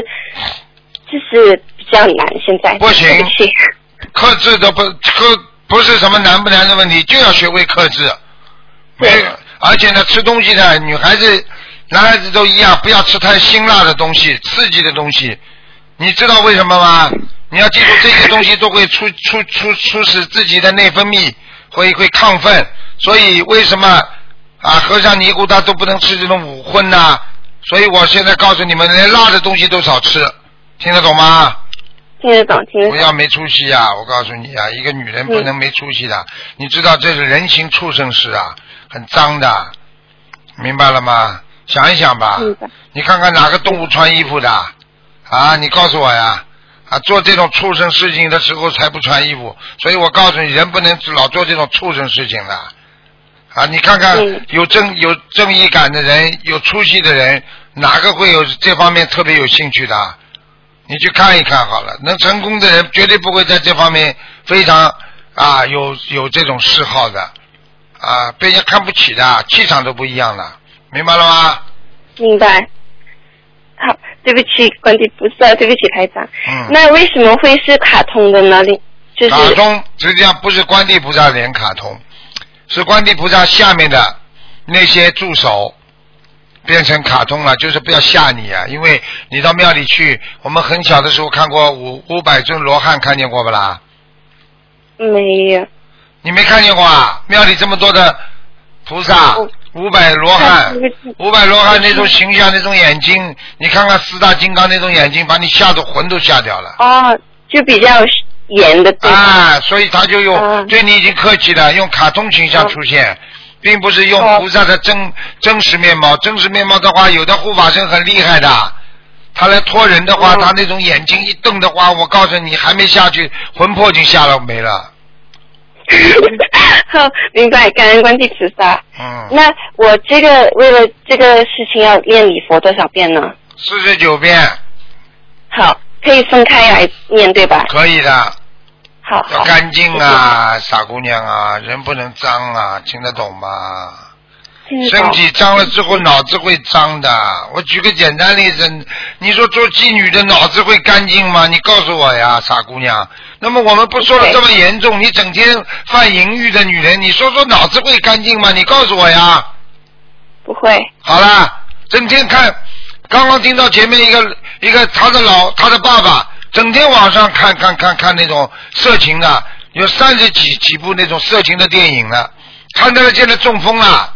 就是比较难。现在不行克制都不克不是什么难不难的问题，就要学会克制。没有，而且呢，吃东西呢，女孩子、男孩子都一样，不要吃太辛辣的东西、刺激的东西。你知道为什么吗？你要记住，这些东西都会促促促促使自己的内分泌会会亢奋，所以为什么啊和尚尼姑他都不能吃这种五荤呐、所以我现在告诉你们，连辣的东西都少吃，听得懂吗？听得懂，听得懂。不要没出息啊！我告诉你啊，一个女人不能没出息的。你知道这是人形畜生事啊，很脏的，明白了吗？想一想吧。你看看哪个动物穿衣服的啊？你告诉我呀！啊，做这种畜生事情的时候才不穿衣服，所以我告诉你，人不能老做这种畜生事情的。啊，你看看嗯有正有正义感的人，有出息的人，哪个会有这方面特别有兴趣的？你去看一看好了。能成功的人绝对不会在这方面非常啊有有这种嗜好的啊，被人家看不起的，气场都不一样了，明白了吗？明白。好，对不起，观世菩萨，对不起，台长。嗯。那为什么会是卡通的呢？就是卡通实际上不是观地菩萨脸卡通，是观地菩萨下面的那些助手变成卡通了，就是不要吓你啊！因为你到庙里去，我们很小的时候看过五五百尊罗汉，看见过不啦？没有。你没看见过啊？庙里这么多的菩萨，五百罗汉，五百罗汉那种形象，那种眼睛，你看看四大金刚那种眼睛，把你吓得魂都吓掉了。哦，就比较严的对？啊，所以他就用对你已经客气了，用卡通形象出现，并不是用菩萨的真真实面貌。真实面貌的话，有的护法神很厉害的，他来托人的话，他那种眼睛一瞪的话，我告诉你，还没下去，魂魄已经下了没了。好，明白，感恩观世菩萨。嗯。那我这个为了这个事情要念礼佛多少遍呢？四十九遍。好，可以分开来念对吧？可以的。好。要干净啊，傻姑娘啊，人不能脏啊，听得懂吗？身体脏了之后，脑子会脏的。我举个简单例子，你说做妓女的脑子会干净吗？你告诉我呀，傻姑娘。那么我们不说的这么严重，你整天犯淫欲的女人，你说说脑子会干净吗？你告诉我呀。不会。好啦，整天看，刚刚听到前面一个一个他的老他的爸爸，整天网上看看看看那种色情的，有三十几几部那种色情的电影了，看到了现在中风了。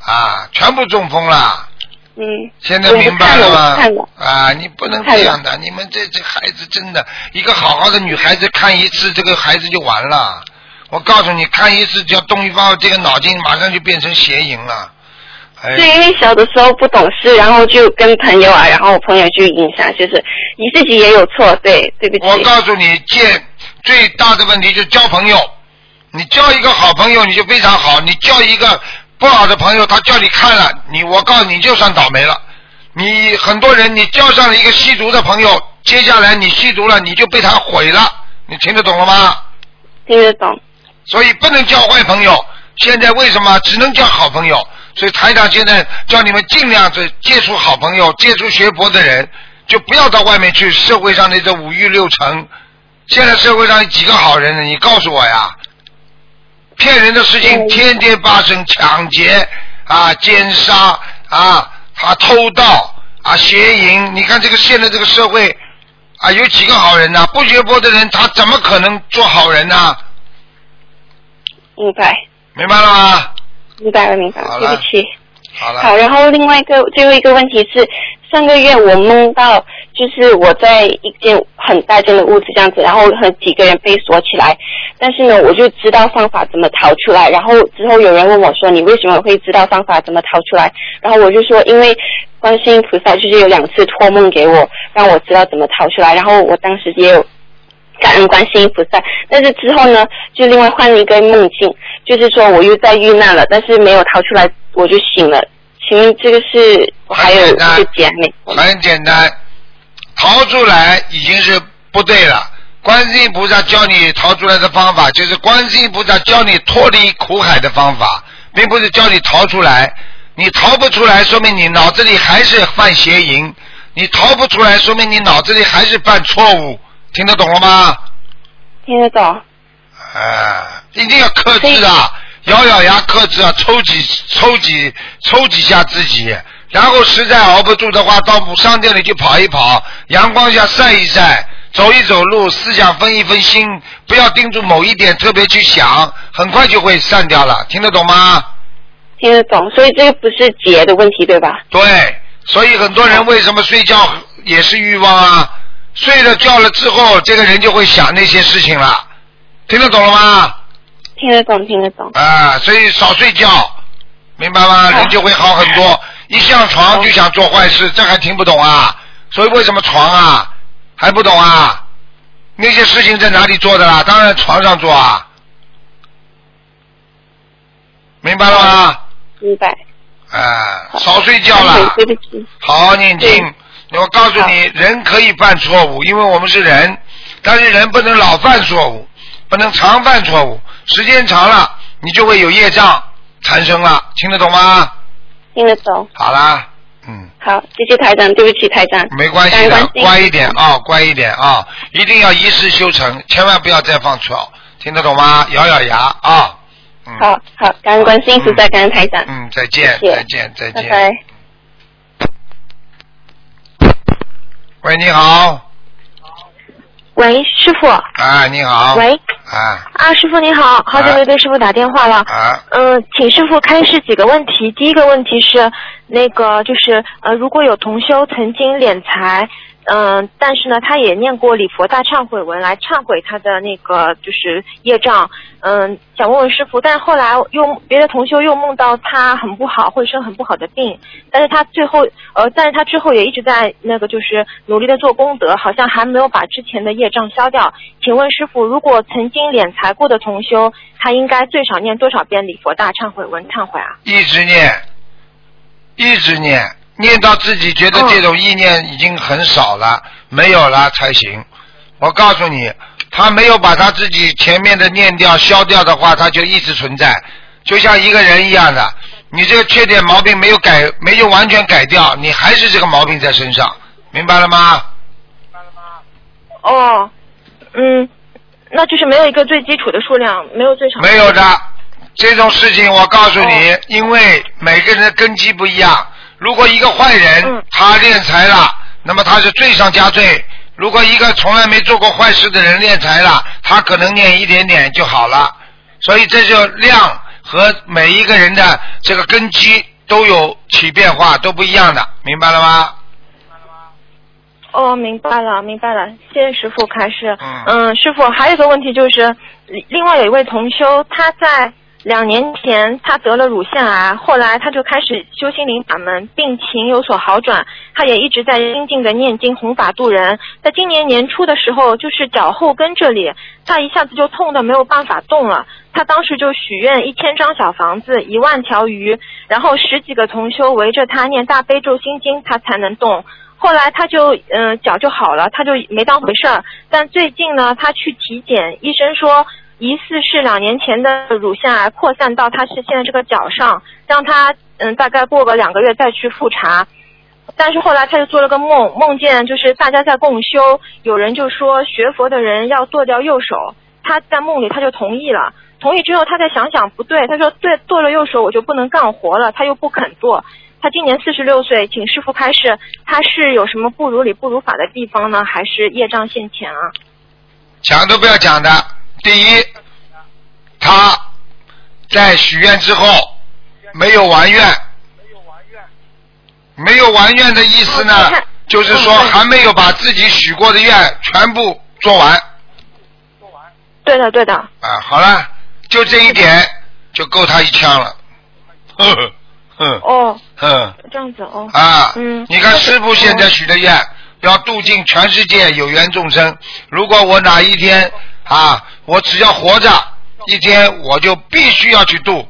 啊，全部中风了。嗯。现在明白了吗？啊，你不能这样的，你们这这孩子真的，一个好好的女孩子看一次，这个孩子就完了。我告诉你，看一次只要动一方，这个脑筋马上就变成邪淫了。哎。对，因为小的时候不懂事，然后就跟朋友啊，然后我朋友就影响，就是你自己也有错，对，对不起。我告诉你，见最大的问题就是交朋友。你交一个好朋友，你就非常好；你交一个。不好的朋友，他叫你看了，你我告诉你就算倒霉了。你很多人，你交上了一个吸毒的朋友，接下来你吸毒了，你就被他毁了。你听得懂了吗？听得懂。所以不能交坏朋友。现在为什么只能交好朋友？所以台长现在叫你们尽量的接触好朋友，接触学佛的人，就不要到外面去。社会上的这五欲六尘，现在社会上有几个好人呢？你告诉我呀。骗人的事情天天发生，抢劫啊、奸杀啊、他偷盗啊、邪淫。你看这个现在这个社会啊，有几个好人呢？不学佛的人，他怎么可能做好人呢？明白。明白了吗？明白了，明白了。对不起。好了。好，然后另外一个最后一个问题是，上个月我梦到。就是我在一间很大间的屋子这样子，然后和几个人被锁起来，但是呢，我就知道方法怎么逃出来。然后之后有人问我说：“你为什么会知道方法怎么逃出来？”然后我就说：“因为观世音菩萨就是有两次托梦给我，让我知道怎么逃出来。然后我当时也有感恩观世音菩萨。但是之后呢，就另外换了一个梦境，就是说我又在遇难了，但是没有逃出来，我就醒了。请问这个是我还有一个姐妹？很简单。逃出来已经是不对了。观世音菩萨教你逃出来的方法，就是观世音菩萨教你脱离苦海的方法，并不是教你逃出来。你逃不出来，说明你脑子里还是犯邪淫；你逃不出来，说明你脑子里还是犯错误。听得懂了吗？听得懂。啊，一定要克制啊！咬咬牙克制啊！抽几抽几抽几下自己。然后实在熬不住的话，到商店里去跑一跑，阳光下晒一晒，走一走路，思想分一分心，不要盯住某一点特别去想，很快就会散掉了。听得懂吗？听得懂，所以这个不是解的问题，对吧？对，所以很多人为什么睡觉也是欲望啊？睡了觉了之后，这个人就会想那些事情了。听得懂了吗？听得懂，听得懂。啊，所以少睡觉，明白吗？人就会好很多。一上床就想做坏事，这还听不懂啊？所以为什么床啊还不懂啊？那些事情在哪里做的啦？当然床上做啊，明白了吗？明白。哎，少睡觉了，好好念经。我告诉你，人可以犯错误，因为我们是人，但是人不能老犯错误，不能常犯错误，时间长了，你就会有业障产生了，听得懂吗？听得懂。好啦，嗯，好，谢谢台长，对不起台长。没关系的乖一点啊，乖一点啊，一定要一世修成，千万不要再犯错，听得懂吗？咬咬牙啊，嗯，好好，感恩观世音菩萨，感恩台长。嗯，再见，谢谢再见，再见。拜拜。喂，你好，喂，师傅。啊，你好，喂，啊啊，师傅你好，好久没给师傅打电话了。啊，嗯、请师傅开示几个问题。第一个问题是，那个就是呃，如果有同修曾经敛财，嗯、但是呢，他也念过礼佛大忏悔文来忏悔他的那个就是业障，嗯、想问问师傅，但后来又别的同修又梦到他很不好，会生很不好的病，但是他最后呃，但是他之后也一直在那个就是努力的做功德，好像还没有把之前的业障消掉。请问师傅，如果曾经敛财过的同修，他应该最少念多少遍礼佛大忏悔文忏悔啊？一直念，一直念，念到自己觉得这种意念已经很少了，没有了才行。我告诉你，他没有把他自己前面的念掉、消掉的话，他就一直存在，就像一个人一样的。你这个缺点毛病没有改，没有完全改掉，你还是这个毛病在身上，明白了吗？明白了吗哦，嗯，那就是没有一个最基础的数量，没有最少。没有的，这种事情我告诉你，因为每个人的根基不一样。如果一个坏人、他敛财了，那么他是罪上加罪；如果一个从来没做过坏事的人敛财了，他可能念一点点就好了。所以这就量和每一个人的这个根基都有起变化，都不一样的，明白了吗？哦，明白了，明白了，谢谢师傅开示。嗯师傅还有一个问题就是，另另外有一位同修，他在两年前他得了乳腺癌，后来他就开始修心灵法门，病情有所好转，他也一直在精进的念经弘法度人。在今年年初的时候，就是脚后跟这里，他一下子就痛的没有办法动了。他当时就许愿一千张小房子，一万条鱼，然后十几个同修围着他念大悲咒心经，他才能动。后来他就嗯、脚就好了，他就没当回事儿。但最近呢，他去体检，医生说疑似是两年前的乳腺癌扩散到他是现在这个脚上，让他嗯大概过个两个月再去复查。但是后来他就做了个梦，梦见就是大家在共修，有人就说学佛的人要剁掉右手，他在梦里他就同意了。同意之后，他再想想不对，他说对剁了右手我就不能干活了，他又不肯做。他今年四十六岁，请师傅开示，他是有什么不如理不如法的地方呢？还是业障现前啊？讲都不要讲的。第一，他在许愿之后没有完愿，没有完愿的意思呢，就是说还没有把自己许过的愿全部做完。对的，对的。啊，好了，就这一点就够他一枪了。呵呵哼哦，嗯这样子哦。啊，嗯。你看师傅现在许的愿，要度尽全世界有缘众生。如果我哪一天啊，我只要活着一天，我就必须要去度，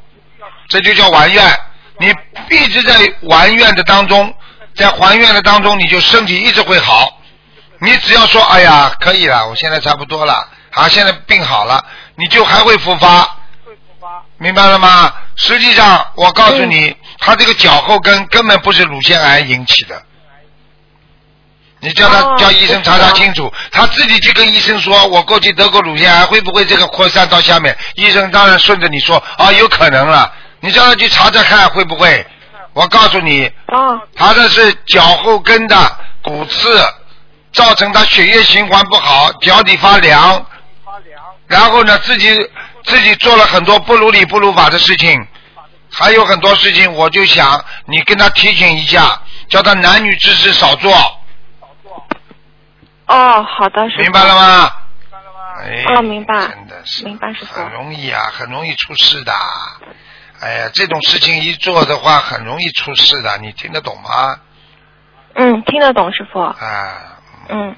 这就叫还愿。你一直在还愿的当中，在还愿的当中，你就身体一直会好。你只要说，哎呀，可以了，我现在差不多了，啊，现在病好了，你就还会复发。明白了吗？实际上，我告诉你，他这个脚后跟根本不是乳腺癌引起的。你叫他、哦叫医生查查清楚，他自己去跟医生说，我过去得过乳腺癌，会不会这个扩散到下面？医生当然顺着你说，啊，有可能了。你叫他去查查看会不会？我告诉你，哦，他这是脚后跟的骨刺，造成他血液循环不好，脚底发凉。然后呢，自己自己做了很多不如理不如法的事情，还有很多事情，我就想你跟他提醒一下，叫他男女之事少做，哦，好的，师傅。明白了吗？哎，哦，明白。真的是明白，师傅。很容易啊，很容易出事的。哎呀，这种事情一做的话，很容易出事的，你听得懂吗？嗯，听得懂，师傅。啊，嗯，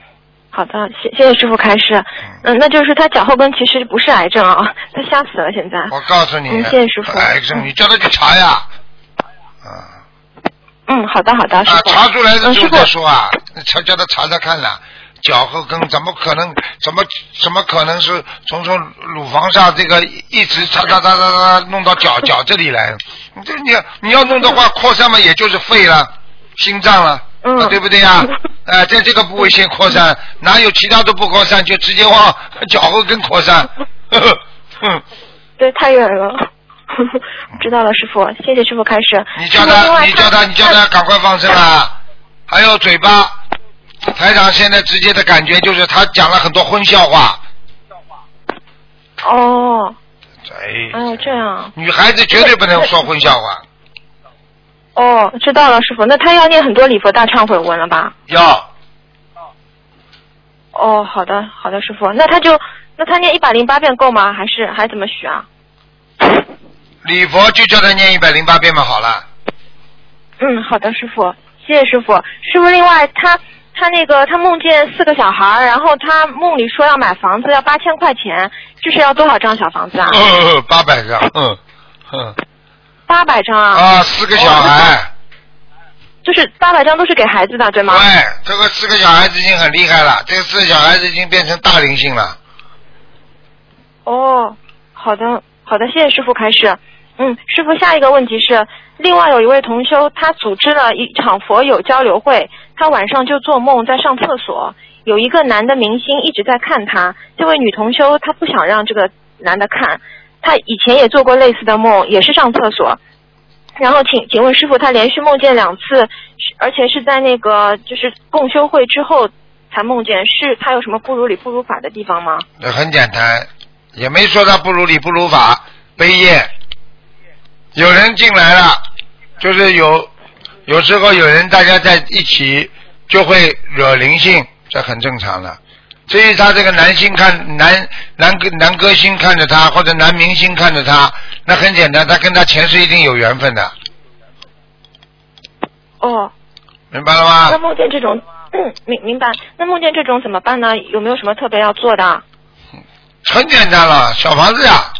好的，谢谢谢师傅开示。嗯，那就是他脚后跟其实不是癌症啊，他吓死了现在。我告诉你，嗯，谢谢师傅。癌症，你叫他去查呀。嗯，嗯，好的好的，师啊，查出来的时候再说啊，查叫他查查看了。脚后跟怎么可能？怎么怎么可能是从从乳房上这个一直擦擦擦擦擦弄到脚 脚这里来？你这你你要弄的话，扩散嘛，也就是肺了、心脏了，嗯啊对不对呀？哎、在这个部位先扩散，哪有其他都不扩散，就直接往 脚后跟扩散？呵呵哼，对，太远了。知道了，师傅，谢谢师傅开始。你叫他，你叫他，你叫他赶快放生啊！还有嘴巴，台长现在直接的感觉就是他讲了很多荤笑话。哦，哎，哎呦这样。女孩子绝对不能说荤笑话，哦，知道了，师傅。那他要念很多礼佛大忏悔文了吧？要哦，好的，好的，师傅。那他就那他念一百零八遍够吗？还是还怎么许啊？礼佛就叫他念一百零八遍嘛，好了。嗯，好的，师傅，谢谢师傅。师傅，另外他他那个他梦见四个小孩儿，然后他梦里说要买房子，要八千块钱，这是要多少张小房子啊？呃，八百张，嗯嗯八百张啊？啊，四个小孩，就是八百张都是给孩子的，对吗？对，这个四个小孩子已经很厉害了，这个四个小孩子已经变成大灵性了。哦，好的，好的，谢谢师傅开始。嗯，师傅，下一个问题是，另外有一位同修，他组织了一场佛友交流会，他晚上就做梦在上厕所，有一个男的明星一直在看他，这位女同修她不想让这个男的看，她以前也做过类似的梦，也是上厕所。然后请请问师傅，他连续梦见两次，而且是在那个就是共修会之后才梦见，是他有什么不如理不如法的地方吗？那很简单，也没说他不如理不如法，悲业。有人进来了，就是有有时候有人大家在一起就会惹灵性，这很正常的。至于他这个男星看男男歌男歌星看着他，或者男明星看着他，那很简单，他跟他前世一定有缘分的，哦，明白了吗那？梦见这种，嗯，明明白。那梦见这种怎么办呢？有没有什么特别要做的？很简单了，小房子呀，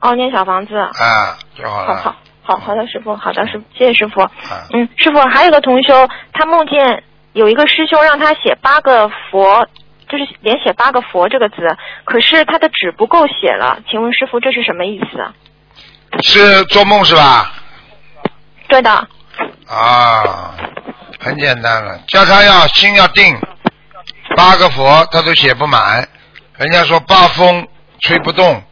哦，念小房子。啊，就好了。好好好好的，师傅，好的师傅，谢谢师傅。啊，嗯，师傅还有个同修，他梦见有一个师兄让他写八个佛，就是连写八个佛这个字，可是他的纸不够写了，请问师傅这是什么意思？是做梦是吧？对的。啊，很简单了，叫他要心要定，八个佛他都写不满，人家说八风吹不动，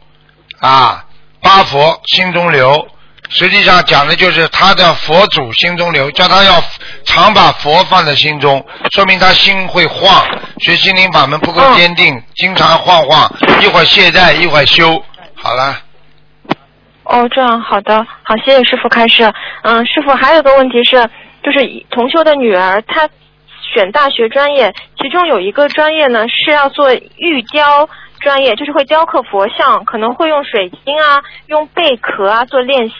啊，八佛心中留，实际上讲的就是他的佛祖心中留，叫他要常把佛放在心中，说明他心会晃，学心灵法门不够坚定，经常晃晃，一会儿懈怠，一会儿修，好了。哦，这样好的，好，谢谢师傅开示。嗯，师傅还有个问题是，就是同修的女儿她选大学专业，其中有一个专业呢是要做玉雕专业，就是会雕刻佛像，可能会用水晶啊、用贝壳啊做练习，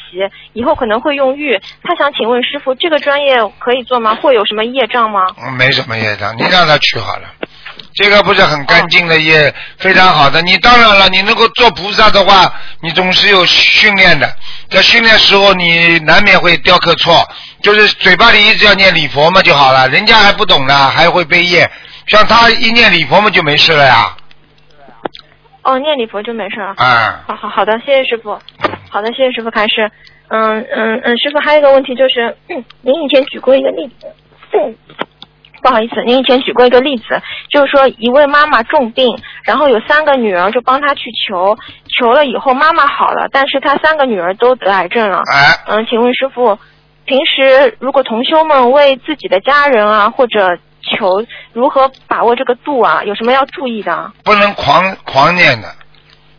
以后可能会用玉。他想请问师傅，这个专业可以做吗？会有什么业障吗？没什么业障，你让他去好了。这个不是很干净的业，非常好的。你当然了，你能够做菩萨的话，你总是有训练的。在训练时候，你难免会雕刻错，就是嘴巴里一直要念礼佛嘛就好了。人家还不懂呢，还会背业。像他一念礼佛嘛就没事了呀。哦，念礼佛就没事了。嗯，好好好的，谢谢师傅。好的，谢谢师傅开始。嗯嗯嗯，师傅还有一个问题就是，嗯您以前举过一个例子，嗯不好意思，您以前举过一个例子，就是说一位妈妈重病，然后有三个女儿就帮她去求，求了以后妈妈好了，但是她三个女儿都得癌症了。哎，嗯，请问师傅，平时如果同修们为自己的家人啊或者求，如何把握这个度啊？有什么要注意的啊？不能狂狂念的，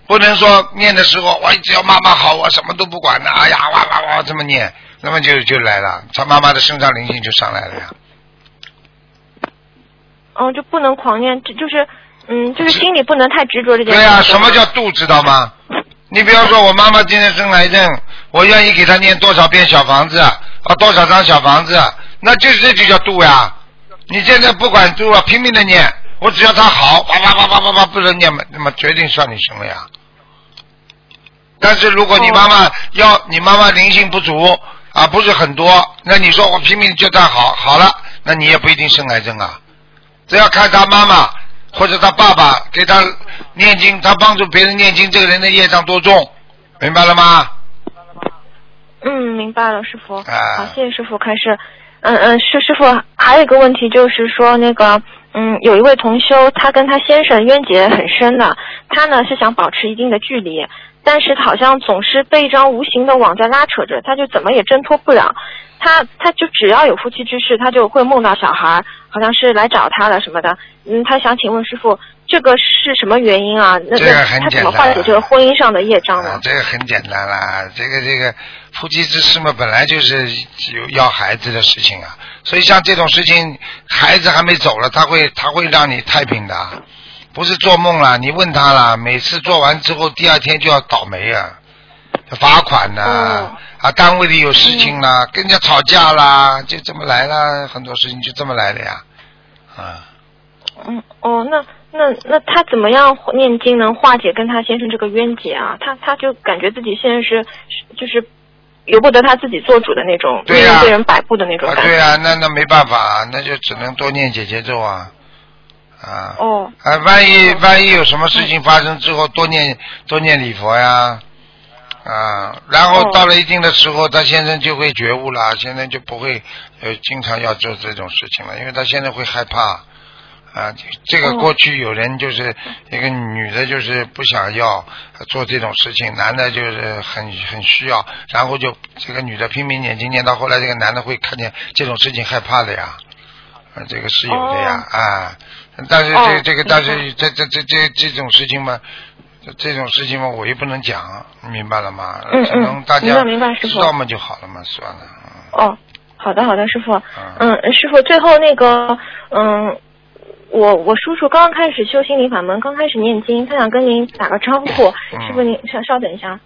不能说念的时候，我只要妈妈好，我什么都不管的，哎呀哇哇哇这么念，那么就就来了，他妈妈的身上灵性就上来了呀。嗯，就不能狂念，就就是，嗯，就是心里不能太执着这件事。对呀、什么叫度知道吗？你比方说，我妈妈今天生癌症，我愿意给她念多少遍小房子，啊，多少张小房子，那就是这就叫度呀。你现在不管住了，拼命的念，我只要他好，叭叭叭叭叭叭不能念嘛，那么决定算你生了呀。但是如果你妈妈要你妈妈灵性不足啊，不是很多。那你说我拼命叫他好，好了，那你也不一定生癌症啊。只要看他妈妈或者他爸爸给他念经，他帮助别人念经，这个人的业障多重，明白了吗？嗯，明白了，师傅。啊好，谢谢师傅开始。嗯嗯，师师傅还有一个问题就是说那个。嗯，有一位同修，他跟他先生冤结很深的，他呢是想保持一定的距离，但是好像总是被一张无形的网在拉扯着，他就怎么也挣脱不了。他他就只要有夫妻之事，他就会梦到小孩，好像是来找他了什么的。嗯，他想请问师傅，这个是什么原因啊？那这个那他怎么很简单化解这个婚姻上的业障呢？啊，这个很简单啦，这个这个夫妻之事嘛，本来就是有要孩子的事情啊，所以像这种事情，孩子还没走了，他会他会让你太平的，不是做梦啦。你问他啦，每次做完之后，第二天就要倒霉啊，罚款呐、哦啊，单位里有事情啦，跟人家吵架啦，就这么来啦，很多事情就这么来的呀，啊。嗯，哦，那那那他怎么样念经能化解跟他先生这个冤结啊？他他就感觉自己现在是是就是由不得他自己做主的那种，对呀命运被人摆布的那种啊，感觉。对啊，那那没办法，啊那就只能多念姐姐咒啊，啊。哦，啊，万一万一有什么事情发生之后，多念多念礼佛呀，啊，然后哦到了一定的时候，他先生就会觉悟了，现在就不会呃经常要做这种事情了，因为他现在会害怕。啊，这个哦。过去有人就是一个女的，就是不想要做这种事情，男的就是很很需要，然后就这个女的拼命念经念到后来，这个男的会看见这种事情害怕的呀，啊，这个是有的呀，啊，但是这哦这个但是这这这这这种事情嘛，这这种事情嘛，我也不能讲，明白了吗？嗯只能嗯大家明白明白知道嘛就好了嘛，算了。嗯。哦，好的好的，师傅。嗯。嗯，师傅，最后那个，嗯，我我叔叔刚刚开始修心灵法门，刚开始念经，他想跟您打个招呼。嗯。师傅，您稍稍等一下。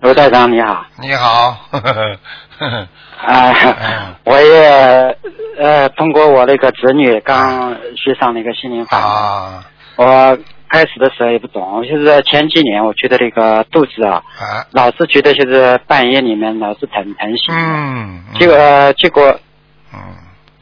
卢台长你好，你好，啊、嗯。我也呃通过我那个侄女刚学上那个心灵法门，啊。我开始的时候也不懂，就是前几年我觉得那个肚子啊，啊，老是觉得就是半夜里面老是疼疼醒，嗯，结果结果嗯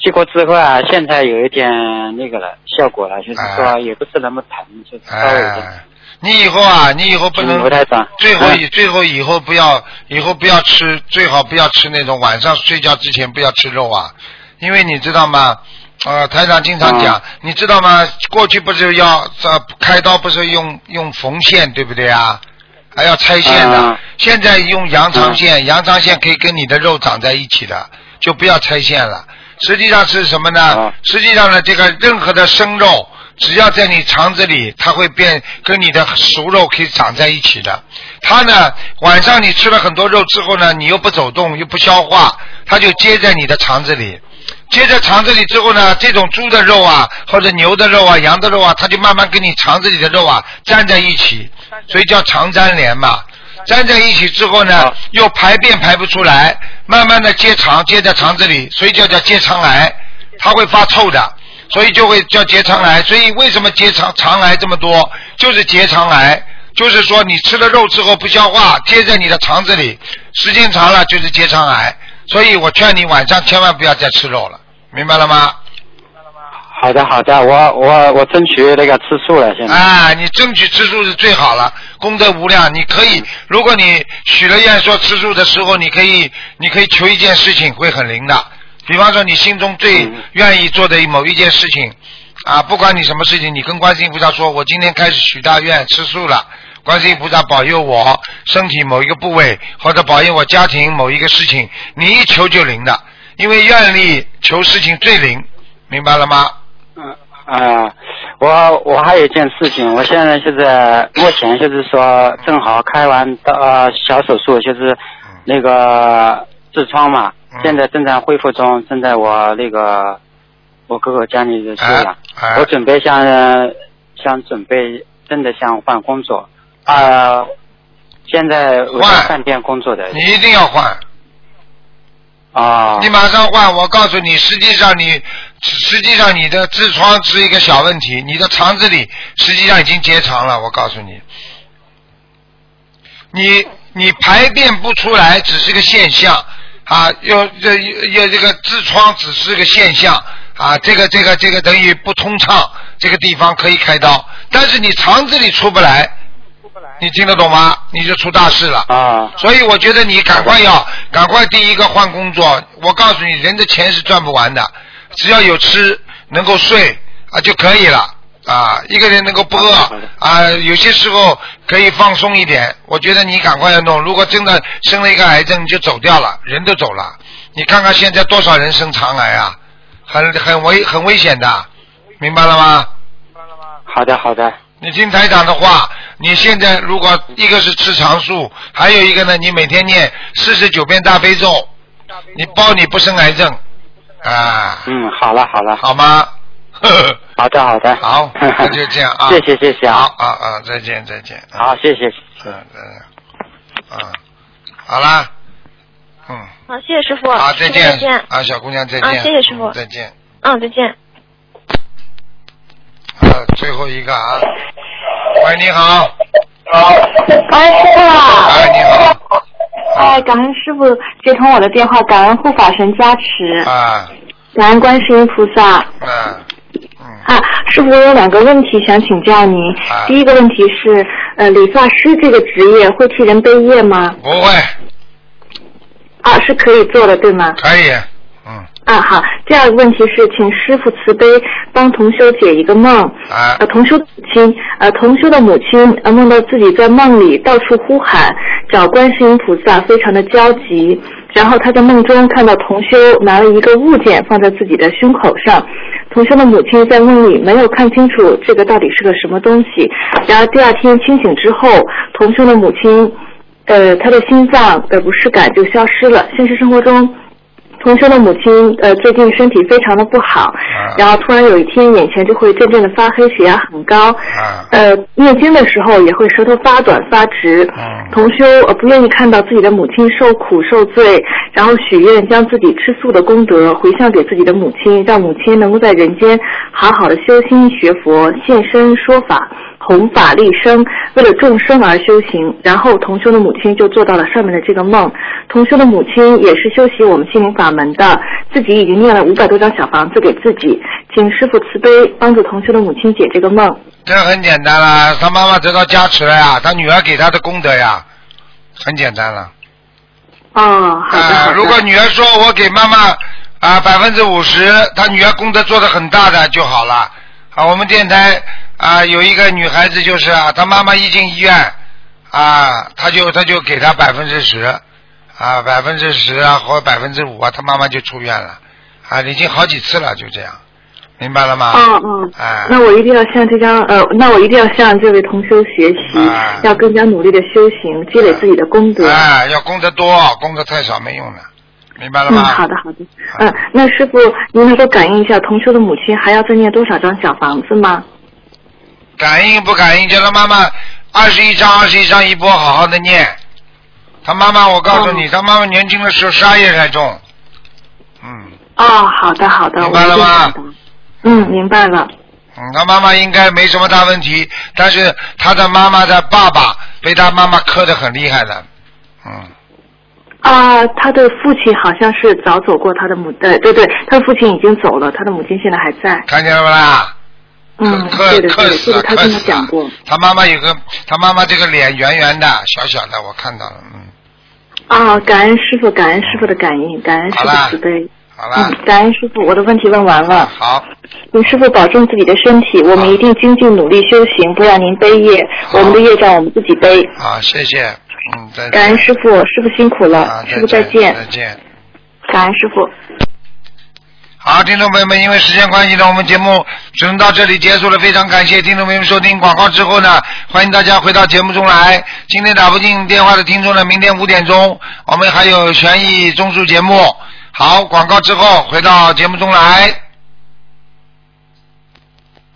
结果之后啊，现在有一点那个了效果了，就是说哎也不是那么疼，就是稍微有点。哎，你以后啊，你以后不能卢台长，最后嗯以最后以后不要以后不要吃，最好不要吃那种晚上睡觉之前不要吃肉啊，因为你知道吗？呃，台长经常讲，你知道吗？过去不是要呃开刀不是用用缝线对不对啊？还要拆线的，嗯现在用羊肠线，羊肠线可以跟你的肉长在一起的，就不要拆线了。实际上是什么呢？哦实际上呢，这个任何的生肉，只要在你肠子里，它会变跟你的熟肉可以长在一起的。它呢，晚上你吃了很多肉之后呢，你又不走动，又不消化，它就接在你的肠子里。接在肠子里之后呢，这种猪的肉啊，或者牛的肉啊、羊的肉啊，它就慢慢跟你肠子里的肉啊粘在一起，所以叫肠粘连嘛。粘在一起之后呢，又排便排不出来，慢慢的结肠，结在肠子里，所以叫叫结肠癌，它会发臭的，所以就会叫结肠癌。所以为什么结肠肠癌这么多，就是结肠癌，就是说你吃了肉之后不消化，接在你的肠子里，时间长了就是结肠癌。所以我劝你晚上千万不要再吃肉了，明白了吗？好的好的，我我我争取那个吃素了，现在。啊，你争取吃素是最好了，功德无量。你可以，如果你许了愿说吃素的时候，你可以，你可以求一件事情会很灵的。比方说，你心中最嗯愿意做的某一件事情，啊，不管你什么事情，你跟观世音菩萨说，我今天开始许大愿吃素了。观世音菩萨保佑我身体某一个部位，或者保佑我家庭某一个事情，你一求就灵的，因为愿力求事情最灵，明白了吗？嗯啊、我我还有一件事情，我现在就是目前就是说正好开完的、呃、小手术，就是那个痔疮嘛，嗯。现在正在恢复中，正在我那个我哥哥家里的休养。哎。我准备想想准备真的想换工作。啊、现在我在饭店工作的。你一定要换。啊。你马上换，我告诉你，实际上你实际上你的痔疮是一个小问题，你的肠子里实际上已经结肠了。我告诉你，你你排便不出来只是个现象啊，有这有这个痔疮只是个现象啊，这个这个这个等于不通畅，这个地方可以开刀，但是你肠子里出不来，你听得懂吗？你就出大事了。啊，所以我觉得你赶快要赶快第一个换工作。我告诉你，人的钱是赚不完的，只要有吃能够睡啊就可以了啊。一个人能够不饿啊，有些时候可以放松一点。我觉得你赶快要弄。如果真的生了一个癌症，你就走掉了，人都走了。你看看现在多少人生肠癌啊，很很危很危险的，明白了吗？明白了吗好的好的，你听台长的话，你现在如果一个是吃长素，还有一个呢，你每天念四十九遍大悲咒，你包你不生癌症啊，嗯，好了好了，好吗？好的好的，好，那就这样啊。谢谢谢谢啊好啊啊，再见再见。好，谢谢。嗯嗯啊，好啦，嗯，好，谢谢师傅。好，再见再见。啊，小姑娘再见。啊，谢谢师傅嗯。再见。嗯，再见。啊，最后一个啊，喂，你好。哎，师傅啊！哎，你好。哎，感恩师傅接通我的电话，感恩护法神加持，啊感恩观世音菩萨。啊啊，师傅，我有两个问题想请教您。啊第一个问题是，呃，理发师这个职业会替人背业吗？不会，啊，是可以做的，对吗？可以。嗯啊，好。第二个问题是，请师傅慈悲帮同修解一个梦。啊呃，同修母亲，呃，同修的母亲呃梦到自己在梦里到处呼喊，找观世音菩萨，非常的焦急。然后他在梦中看到同修拿了一个物件放在自己的胸口上，同修的母亲在梦里没有看清楚这个到底是个什么东西。然而第二天清醒之后，同修的母亲，呃，她的心脏的不适感就消失了。现实生活中。同修的母亲呃最近身体非常的不好，然后突然有一天眼前就会渐渐的发黑，血压很高，呃念经的时候也会舌头发短发直。同修呃不愿意看到自己的母亲受苦受罪，然后许愿将自己吃素的功德回向给自己的母亲，让母亲能够在人间好好的修心学佛，现身说法。弘法利生，为了众生而修行。然后同修的母亲就做到了上面的这个梦。同修的母亲也是修习我们心灵法门的，自己已经念了五百多张小房子给自己，请师傅慈悲帮助同修的母亲解这个梦。这很简单啦，他妈妈得到加持了呀，他女儿给他的功德呀，很简单了。哦，好的。如果女儿说我给妈妈啊百分之五十，她女儿功德做的很大的就好了。啊，我们电台啊有一个女孩子就是啊，她妈妈一进医院啊，她就她就给她百分之十啊百分之十啊或百分之五啊，她妈妈就出院了啊，已经好几次了，就这样，明白了吗？嗯嗯，哎，那我一定要向这张呃，那我一定要向这位同修学习，要更加努力的修行，积累自己的功德。哎，要功德多，功德太少没用的，明白了嗯，吗？好的好的。嗯，那师傅，您能够感应一下同修的母亲还要再念多少张小房子吗？感应不感应？叫他妈妈二十一章，二十一章一波，好好的念。他妈妈，我告诉你，他妈妈年轻的时候杀业太重。嗯哦，好的好的，明白了吗嗯，明白了。嗯，他妈妈应该没什么大问题，但是他的妈妈的爸爸被他妈妈磕得很厉害的。嗯啊，他的父亲好像是早走过他的母，对对对，他的父亲已经走了，他的母亲现在还在。看见了不啦？嗯，磕对的对的，他跟我磕死了。讲过。他妈妈有个，他妈妈这个脸圆圆的，小小的，我看到了。嗯，啊，感恩师傅，感恩师傅的感应，感恩师傅慈悲。好了，嗯，感恩师傅，我的问题问完了。好，请师傅保重自己的身体，我们一定精进努力修行，不让您背业。我们的业障我们自己背。好，谢谢。嗯，再见。感恩师傅，师傅辛苦了，啊师傅再见。再见。感恩师傅。好，听众朋友们，因为时间关系呢，我们节目只能到这里结束了。非常感谢听众朋友们收听广告之后呢，欢迎大家回到节目中来。今天打不进电话的听众呢，明天五点钟我们还有悬疑综述节目。好，广告之后回到节目中来。